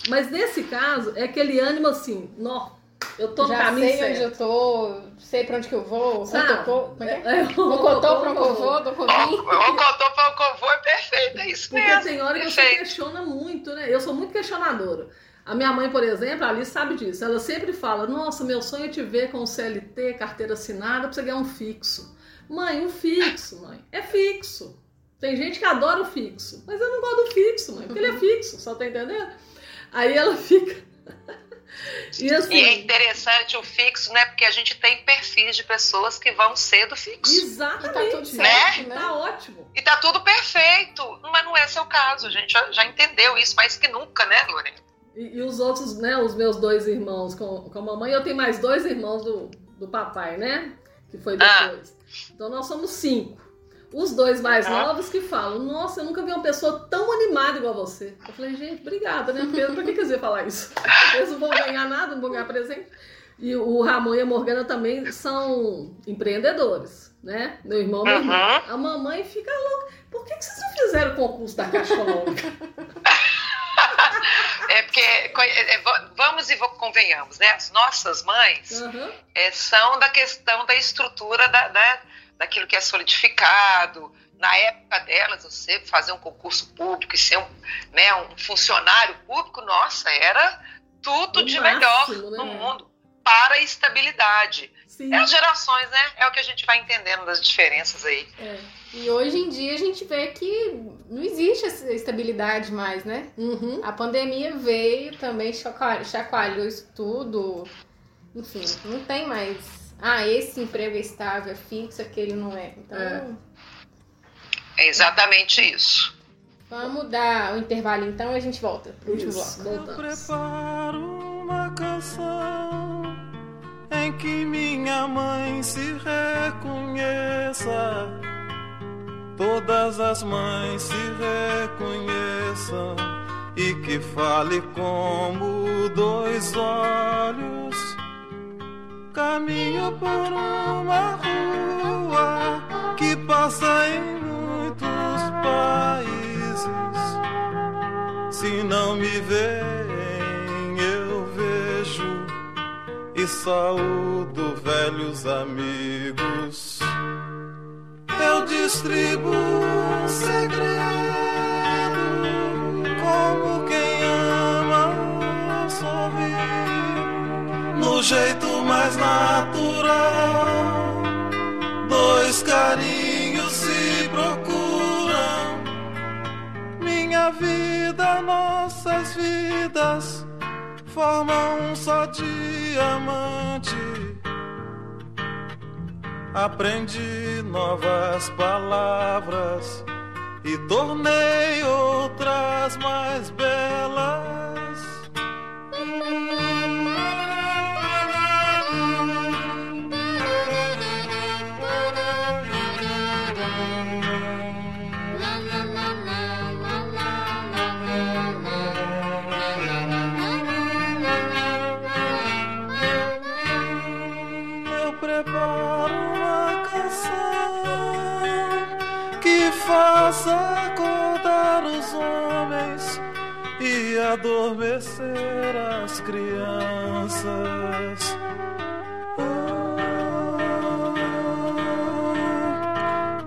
Mas nesse caso, é aquele ânimo assim, nó, eu tô no Já sei certo. onde eu tô, sei pra onde que eu vou, rotocô, como é que é? É, Mocotô pra onde eu vou, do O Covim. contou para o Covô é perfeito, é isso Porque mesmo. tem hora que você questiona muito, né? Eu sou muito questionadora. A minha mãe, por exemplo, a Alice sabe disso. Ela sempre fala: Nossa, meu sonho é te ver com o CLT, carteira assinada, pra você ganhar um fixo. Mãe, um fixo, mãe. É fixo. Tem gente que adora o fixo. Mas eu não gosto do fixo, mãe, porque ele é fixo, só tá entendendo? Aí ela fica. E assim. E é interessante o fixo, né? Porque a gente tem perfis de pessoas que vão ser do fixo. Exatamente. E tá tudo certo, né? Tá ótimo. E tá tudo perfeito. Mas não é seu caso. A gente já, já entendeu isso mais que nunca, né, Lorena? E, e os outros, né, os meus dois irmãos com, com a mamãe, eu tenho mais dois irmãos do, do papai, né? Que foi depois. Então nós somos cinco. Os dois mais Ah. novos que falam, nossa, eu nunca vi uma pessoa tão animada igual você. Eu falei, gente, obrigada, né? Porque pra que iam falar isso? Eles não vão ganhar nada, não vão ganhar presente. E o Ramon e a Morgana também são empreendedores, né? Meu irmão, minha irmã. Uhum. A mamãe fica louca. Por que, que vocês não fizeram o concurso da Caixa Econômica? (laughs) É porque, é, é, va- vamos e convenhamos, né? As nossas mães Aham. é, são da questão da estrutura da, da- daquilo que é solidificado. Na época delas, você fazer um concurso público e ser um, né, um funcionário público, nossa, era tudo O de máximo, melhor né? no mundo para a estabilidade. Sim. É as gerações, né? É o que a gente vai entendendo das diferenças aí. É. E hoje em dia a gente vê que não existe essa estabilidade mais, né? Uhum. A pandemia veio também, chacoalhou isso tudo. Enfim, não tem mais. Ah, esse emprego é estável, é fixo, aquele não é. Então, É. É exatamente isso. vamos dar o intervalo então e a gente volta pro último Isso, bloco. Eu voltamos. preparo uma canção em que minha mãe se reconheça. Todas as mães se reconheçam e que fale como dois olhos. Caminho por uma rua que passa em muitos países. Se não me veem, eu e saúdo velhos amigos. Eu distribuo um segredo como quem ama sorrir no jeito mais natural. Dois carinhos se procuram. Minha vida, nossas vidas formam um só diamante. Aprendi novas palavras e tornei outras mais belas. Adormecer as crianças. Ah,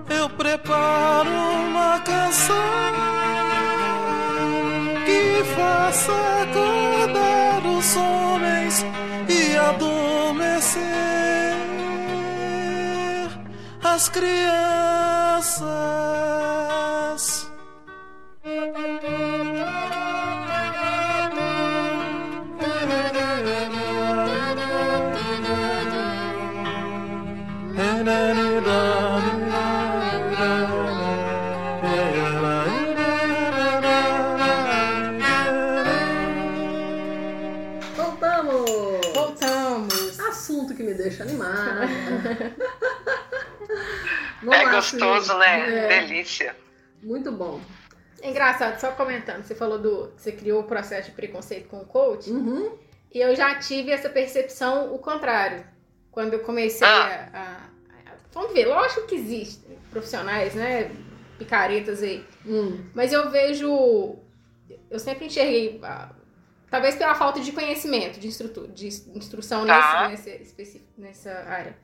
eu preparo uma canção que faça acordar os homens e adormecer as crianças. (laughs) é gostoso, né? É. Delícia. Muito bom. É engraçado, só comentando, você falou do. Você criou o processo de preconceito com o coach. Uhum. E eu já tive essa percepção o contrário. Quando eu comecei ah. a, a, a, Vamos ver, lógico que existem profissionais, né? Picaretas aí. Hum. Mas eu vejo. Eu sempre enxerguei. Talvez pela falta de conhecimento, de, instru, de instrução tá. nesse, nesse, nessa área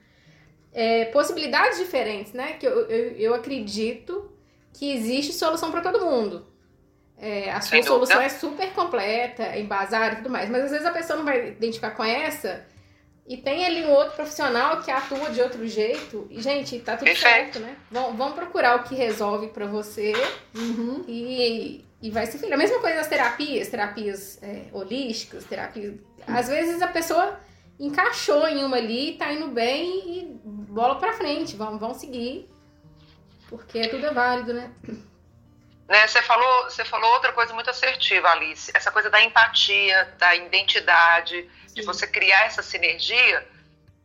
é, possibilidades diferentes, né? Que eu, eu, eu, acredito que existe solução para todo mundo. É, a sua solução é super completa, embasada e tudo mais, mas às vezes a pessoa não vai identificar com essa e tem ali um outro profissional que atua de outro jeito. E, gente, tá tudo Perfeito. certo, né? Vão, vão procurar o que resolve para você uhum. e, e vai ser feliz. A mesma coisa das terapias, terapias é, holísticas, terapias. Às vezes a pessoa encaixou em uma ali, tá indo bem e bola pra frente, vamos, vamos seguir. Porque tudo é válido, né? Né, você falou, você falou outra coisa muito assertiva, Alice. Essa coisa da empatia, da identidade, Sim. de você criar essa sinergia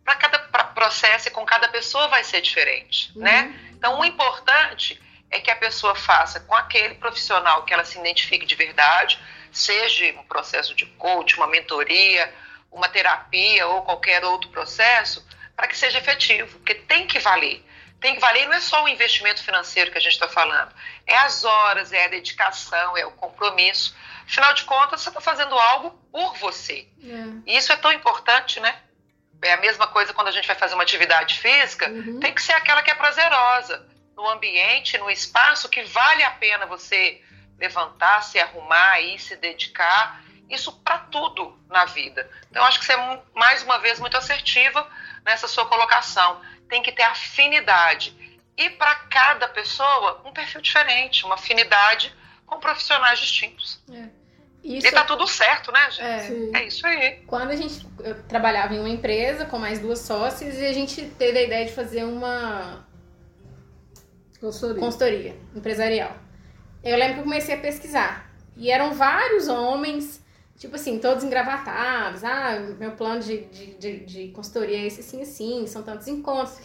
para cada pra processo e com cada pessoa vai ser diferente, uhum. né? Então, o importante é que a pessoa faça com aquele profissional que ela se identifique de verdade, seja um processo de coach, uma mentoria, uma terapia ou qualquer outro processo para que seja efetivo, porque tem que valer. Tem que valer, não é só o investimento financeiro que a gente está falando, é as horas, é a dedicação, é o compromisso. Afinal de contas, você está fazendo algo por você. É. E isso é tão importante, né? É a mesma coisa quando a gente vai fazer uma atividade física, uhum. tem que ser aquela que é prazerosa, no ambiente, no espaço que vale a pena você levantar, se arrumar e se dedicar isso para tudo na vida. Então, acho que você é, mais uma vez, muito assertiva nessa sua colocação. Tem que ter afinidade. E para cada pessoa, um perfil diferente, uma afinidade com profissionais distintos. É. Isso... E tá tudo certo, né, gente? É, é, isso aí. Quando a gente eu trabalhava em uma empresa com mais duas sócias e a gente teve a ideia de fazer uma consultoria, consultoria empresarial. Eu lembro que eu comecei a pesquisar. E eram vários homens tipo assim, todos engravatados, ah, meu plano de, de, de, de consultoria é esse assim, assim, são tantos encontros.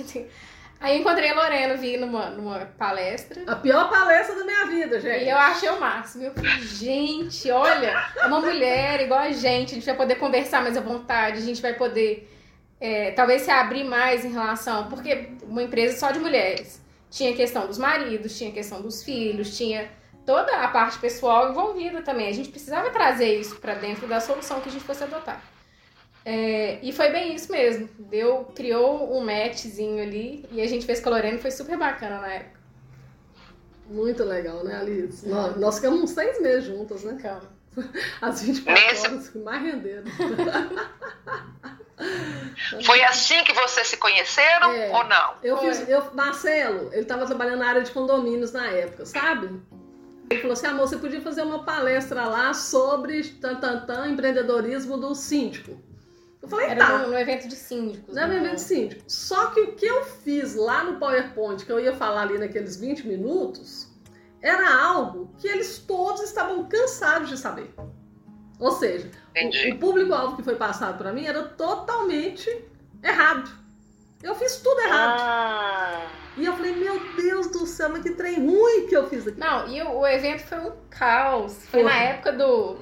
Aí encontrei a Lorena, vi numa, numa palestra. A pior palestra da minha vida, gente. E eu achei o máximo. Eu falei, gente, olha, é uma mulher igual a gente, a gente vai poder conversar mais à vontade, a gente vai poder é, talvez se abrir mais em relação, porque uma empresa só de mulheres. Tinha questão dos maridos, tinha questão dos filhos, tinha toda a parte pessoal envolvida também. A gente precisava trazer isso para dentro da solução que a gente fosse adotar. É, e foi bem isso mesmo. Deu, criou um matchzinho ali e a gente fez com a Lorena foi super bacana na época. Muito legal, né, Alice? Nós, nós ficamos uns seis meses juntas, né? Calma. As 24 Nesse... horas que mais renderam. (laughs) Foi assim que vocês se conheceram é, ou não? Eu fiz, eu, Marcelo, ele estava trabalhando na área de condomínios na época, sabe? Ele falou assim: amor, você podia fazer uma palestra lá sobre tantantã, empreendedorismo do síndico. Eu falei, Era tá. no, no evento de síndicos. Era no né? evento de síndicos. Só que o que eu fiz lá no PowerPoint, que eu ia falar ali naqueles 20 minutos, era algo que eles todos estavam cansados de saber. Ou seja, o, o público-alvo que foi passado para mim era totalmente errado. Eu fiz tudo errado. Ah. E eu falei, meu Deus do céu, mas que trem ruim que eu fiz aqui. Não, e o, o evento foi um caos. Foi Porra. na época do.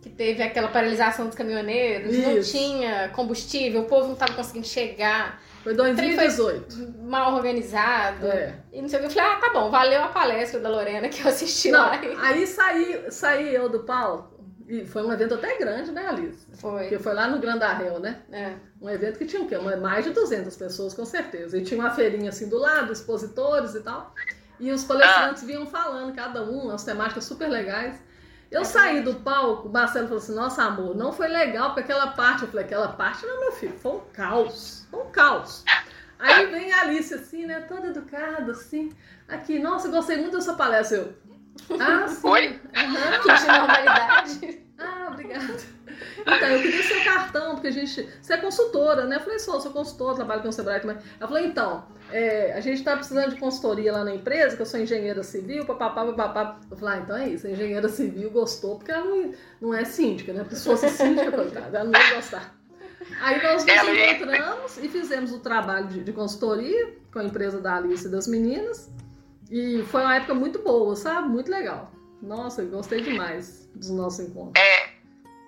Que teve aquela paralisação dos caminhoneiros, Isso. não tinha combustível, o povo não estava conseguindo chegar. Foi 2018. Foi mal organizado. É. E não sei o que. Eu falei, ah, tá bom, valeu a palestra da Lorena que eu assisti não, lá. Aí saí, saí eu do palco e foi um evento até grande, né, Alice? Foi. Porque foi lá no Grandarrel, né? É. Um evento que tinha o quê? Mais de 200 pessoas, com certeza. E tinha uma feirinha assim do lado, expositores e tal. E os palestrantes ah. vinham falando, cada um, as temáticas super legais. Eu é saí do palco, o Marcelo falou assim: Nossa, amor, não foi legal, porque aquela parte. Eu falei: Aquela parte, não, meu filho, foi um caos. Foi um caos. Aí vem a Alice, assim, né, toda educada, assim. Aqui, nossa, gostei muito dessa palestra. Eu, ah, sim. Oi? Uhum, normalidade. Ah, obrigada. Então, eu queria seu cartão, porque a gente. Você é consultora, né? Eu falei, sou, sou consultora, trabalho com o Sebrae também. Eu falei, então, é, a gente está precisando de consultoria lá na empresa, que eu sou engenheira civil, papapá, papapá. Eu falei, ah, então é isso, a engenheira civil gostou, porque ela não, não é síndica, né? Se fosse síndica, coitada, ela não ia gostar. Aí nós nos encontramos e fizemos o trabalho de, de consultoria com a empresa da Alice e das meninas. E foi uma época muito boa, sabe? Muito legal. Nossa, gostei demais dos nossos encontros. É,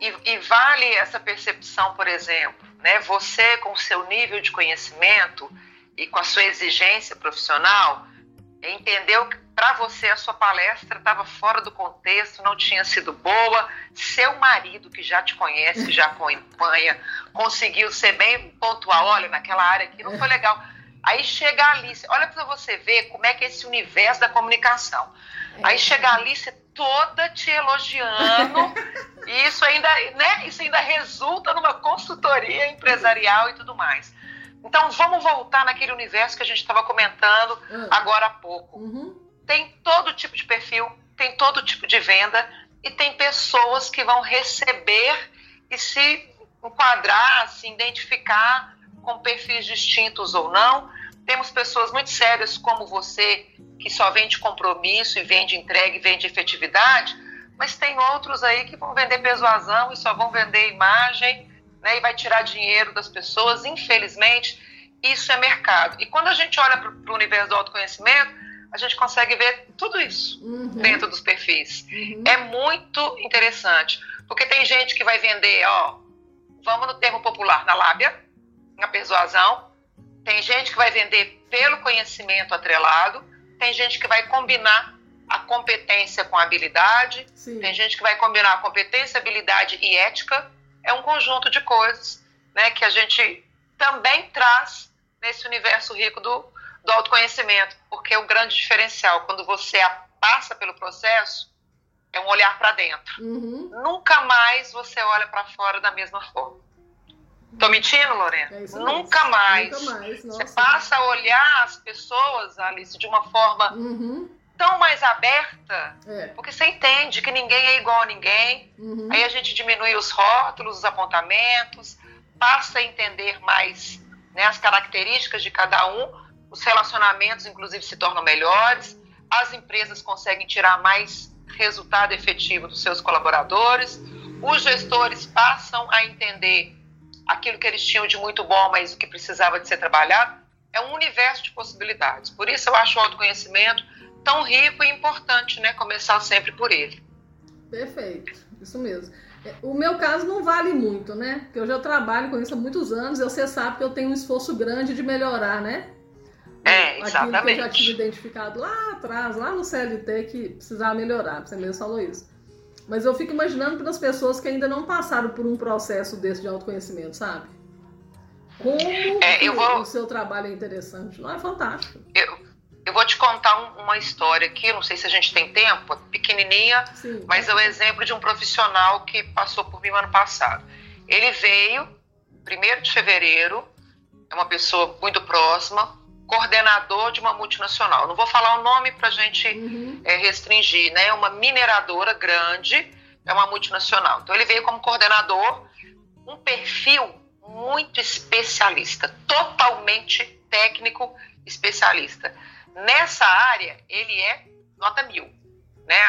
e, e vale essa percepção, por exemplo, né? Você com seu nível de conhecimento e com a sua exigência profissional, entendeu que para você a sua palestra estava fora do contexto, não tinha sido boa. Seu marido, que já te conhece, já acompanha, conseguiu ser bem pontual. Olha, naquela área aqui não foi legal. Aí chega a Alice, olha para você ver como é que é esse universo da comunicação. É. Aí chega a Alice toda te elogiando, (laughs) e isso ainda, né, isso ainda resulta numa consultoria empresarial e tudo mais. Então vamos voltar naquele universo que a gente estava comentando uhum. agora há pouco. Uhum. Tem todo tipo de perfil, tem todo tipo de venda, e tem pessoas que vão receber e se enquadrar, se identificar com perfis distintos ou não. Temos pessoas muito sérias como você, que só vende compromisso e vende entrega e vende efetividade, mas tem outros aí que vão vender persuasão e só vão vender imagem né, e vai tirar dinheiro das pessoas. Infelizmente, isso é mercado. E quando a gente olha para o universo do autoconhecimento, a gente consegue ver tudo isso uhum. dentro dos perfis. Uhum. É muito interessante, porque tem gente que vai vender, ó, vamos no termo popular, na lábia, na persuasão. Tem gente que vai vender pelo conhecimento atrelado, tem gente que vai combinar a competência com a habilidade, Sim. tem gente que vai combinar a competência, habilidade e ética. É um conjunto de coisas né, que a gente também traz nesse universo rico do, do autoconhecimento, porque o grande diferencial, quando você passa pelo processo, é um olhar para dentro. Uhum. Nunca mais você olha para fora da mesma forma. Tô mentindo, Lorena? É Nunca mais. Nunca mais. Você passa a olhar as pessoas, Alice, de uma forma uhum. tão mais aberta, é. porque você entende que ninguém é igual a ninguém. Uhum. Aí a gente diminui os rótulos, os apontamentos, passa a entender mais né, as características de cada um. Os relacionamentos, inclusive, se tornam melhores. As empresas conseguem tirar mais resultado efetivo dos seus colaboradores. Os gestores passam a entender aquilo que eles tinham de muito bom, mas o que precisava de ser trabalhado, é um universo de possibilidades. Por isso eu acho o autoconhecimento tão rico e importante, né? Começar sempre por ele. Perfeito, isso mesmo. É, o meu caso não vale muito, né? Porque eu já trabalho com isso há muitos anos e você sabe que eu tenho um esforço grande de melhorar, né? É, exatamente. Aquilo que eu já tive identificado lá atrás, lá no CLT, que precisava melhorar, você mesmo falou isso. Mas eu fico imaginando para as pessoas que ainda não passaram por um processo desse de autoconhecimento, sabe? Como é, vou... o seu trabalho é interessante. Não é fantástico. Eu, eu vou te contar um, uma história aqui, não sei se a gente tem tempo, pequenininha, Sim, mas é o exemplo de um profissional que passou por mim no ano passado. Ele veio, 1 de fevereiro, é uma pessoa muito próxima, coordenador de uma multinacional. Não vou falar o nome para a gente uhum. é, restringir, né? É uma mineradora grande, é uma multinacional. Então ele veio como coordenador, um perfil muito especialista, totalmente técnico especialista. Nessa área, ele é nota mil. Né?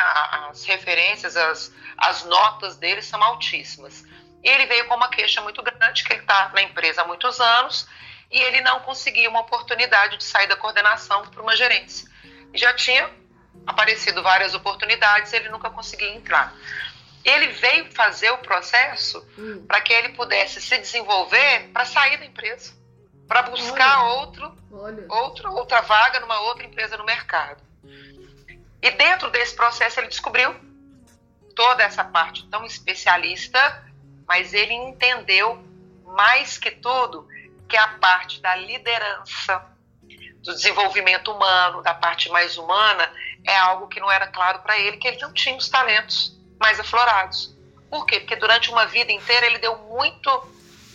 As referências, as, as notas dele são altíssimas. E ele veio com uma queixa muito grande, que ele está na empresa há muitos anos e ele não conseguia uma oportunidade de sair da coordenação para uma gerência. Já tinha aparecido várias oportunidades, ele nunca conseguia entrar. Ele veio fazer o processo hum. para que ele pudesse se desenvolver para sair da empresa, para buscar Olha. outro, Olha. Outro, outra vaga numa outra empresa no mercado. E dentro desse processo ele descobriu toda essa parte tão especialista, mas ele entendeu mais que tudo que é a parte da liderança, do desenvolvimento humano, da parte mais humana, é algo que não era claro para ele, que ele não tinha os talentos mais aflorados. Por quê? Porque durante uma vida inteira ele deu muito,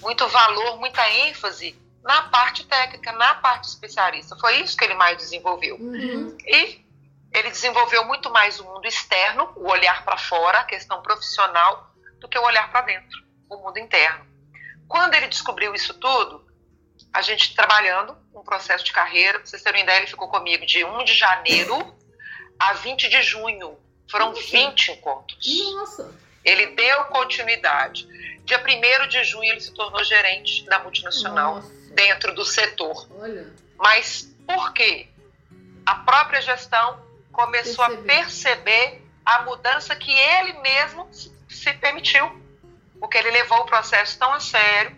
muito valor, muita ênfase na parte técnica, na parte especialista. Foi isso que ele mais desenvolveu. Uhum. E ele desenvolveu muito mais o mundo externo, o olhar para fora, a questão profissional, do que o olhar para dentro, o mundo interno. Quando ele descobriu isso tudo, a gente trabalhando um processo de carreira, pra vocês terem ideia, ele ficou comigo de 1 de janeiro a 20 de junho. Foram Nossa. 20 encontros. Nossa! Ele deu continuidade. Dia 1 de junho ele se tornou gerente da multinacional Nossa. dentro do setor. Olha. Mas por quê? A própria gestão começou Perceber. a perceber a mudança que ele mesmo se permitiu. Porque ele levou o processo tão a sério,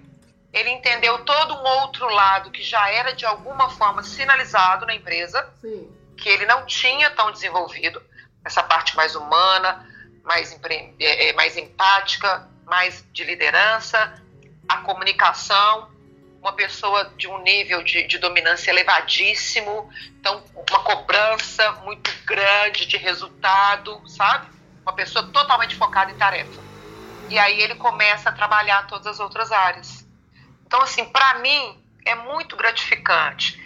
ele entendeu todo um outro lado que já era de alguma forma sinalizado na empresa, Sim. que ele não tinha tão desenvolvido, essa parte mais humana, mais, é, é, mais empática, mais de liderança, a comunicação, uma pessoa de um nível de, de dominância elevadíssimo, então uma cobrança muito grande de resultado, sabe? Uma pessoa totalmente focada em tarefa. E aí ele começa a trabalhar todas as outras áreas. Então, assim, para mim é muito gratificante.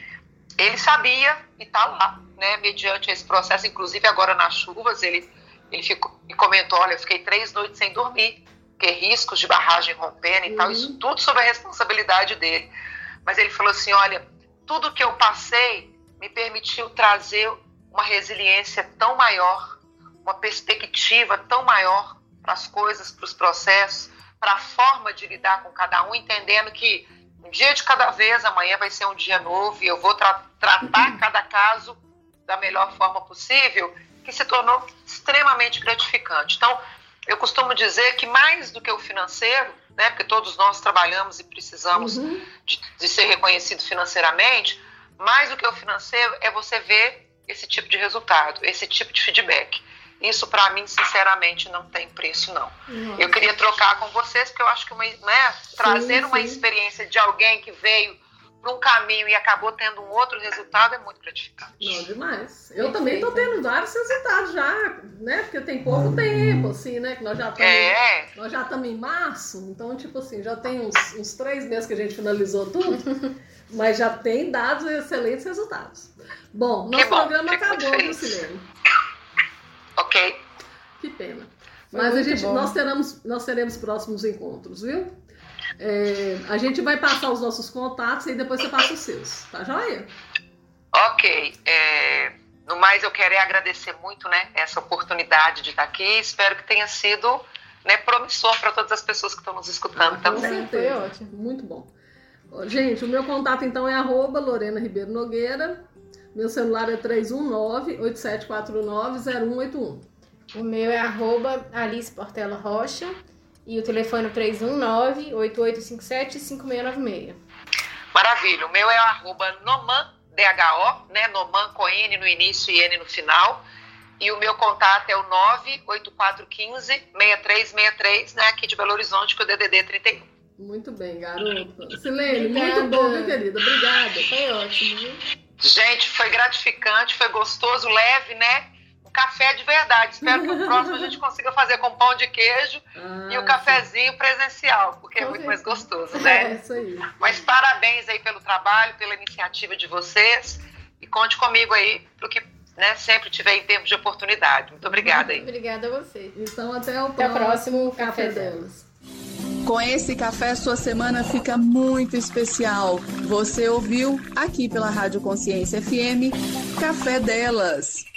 Ele sabia e está lá, né? Mediante esse processo, inclusive agora nas chuvas, ele, ele ficou, e comentou: olha, eu fiquei três noites sem dormir, porque riscos de barragem rompendo e uhum. tal, isso uhum. tudo sob a responsabilidade dele. Mas ele falou assim: olha, tudo que eu passei me permitiu trazer uma resiliência tão maior, uma perspectiva tão maior para as coisas, para os processos, para a forma de lidar com cada um, entendendo que um dia de cada vez, amanhã vai ser um dia novo e eu vou tra tratar (clears throat) cada caso da melhor forma possível, que se tornou extremamente gratificante. Então, eu costumo dizer que mais do que o financeiro, né, porque todos nós trabalhamos e precisamos uhum. de, de ser reconhecido financeiramente, mais do que o financeiro é você ver esse tipo de resultado, esse tipo de feedback. Isso para mim, sinceramente, não tem preço, não. Nossa. Eu queria trocar com vocês, porque eu acho que uma, né, trazer sim, uma experiência de alguém que veio para um caminho e acabou tendo um outro resultado é muito gratificante. Não, demais. Eu também estou tendo vários resultados já, né? Porque tem pouco tempo, assim, né? Que nós já estamos é. nós já estamos em março, então, tipo assim, já tem uns, uns três meses que a gente finalizou tudo, (laughs) mas já tem dados excelentes resultados. Bom, nosso bom, programa acabou, Lucilene. Ok. Que pena. Mas a gente, nós, teremos, nós teremos próximos encontros, viu? É, a gente vai passar os nossos contatos e depois você passa os seus, tá joia? Ok. É, no mais, eu quero é agradecer muito né, essa oportunidade de estar aqui. Espero que tenha sido né, promissor para todas as pessoas que estão nos escutando ah, também. Foi ótimo, muito bom. Gente, o meu contato então é arroba Lorena Ribeiro Nogueira. Meu celular é 319-8749-0181. O meu é arroba Alice Portela Rocha e o telefone é 319-8857-5696. Maravilha. O meu é arroba Noman, DHO, né? Noman com N no início e N no final. E o meu contato é o 98415-6363, né, aqui de Belo Horizonte, com o DDD 31. Muito bem, garota. Silene, muito bom, viu, querida? Obrigada. Foi ótimo, viu? Gente, foi gratificante, foi gostoso, leve, né? Um café de verdade. Espero que o (laughs) próximo a gente consiga fazer com pão de queijo ah, e o cafezinho sim. presencial, porque é muito mais gostoso, né? (laughs) É, isso aí. Mas parabéns aí pelo trabalho, pela iniciativa de vocês. E conte comigo aí pro que né, sempre tiver em termos de oportunidade. Muito obrigada aí. (laughs) Obrigada a você. Então, até o até próximo, próximo café delas. Com esse café, sua semana fica muito especial. Você ouviu aqui pela Rádio Consciência FM Café Delas.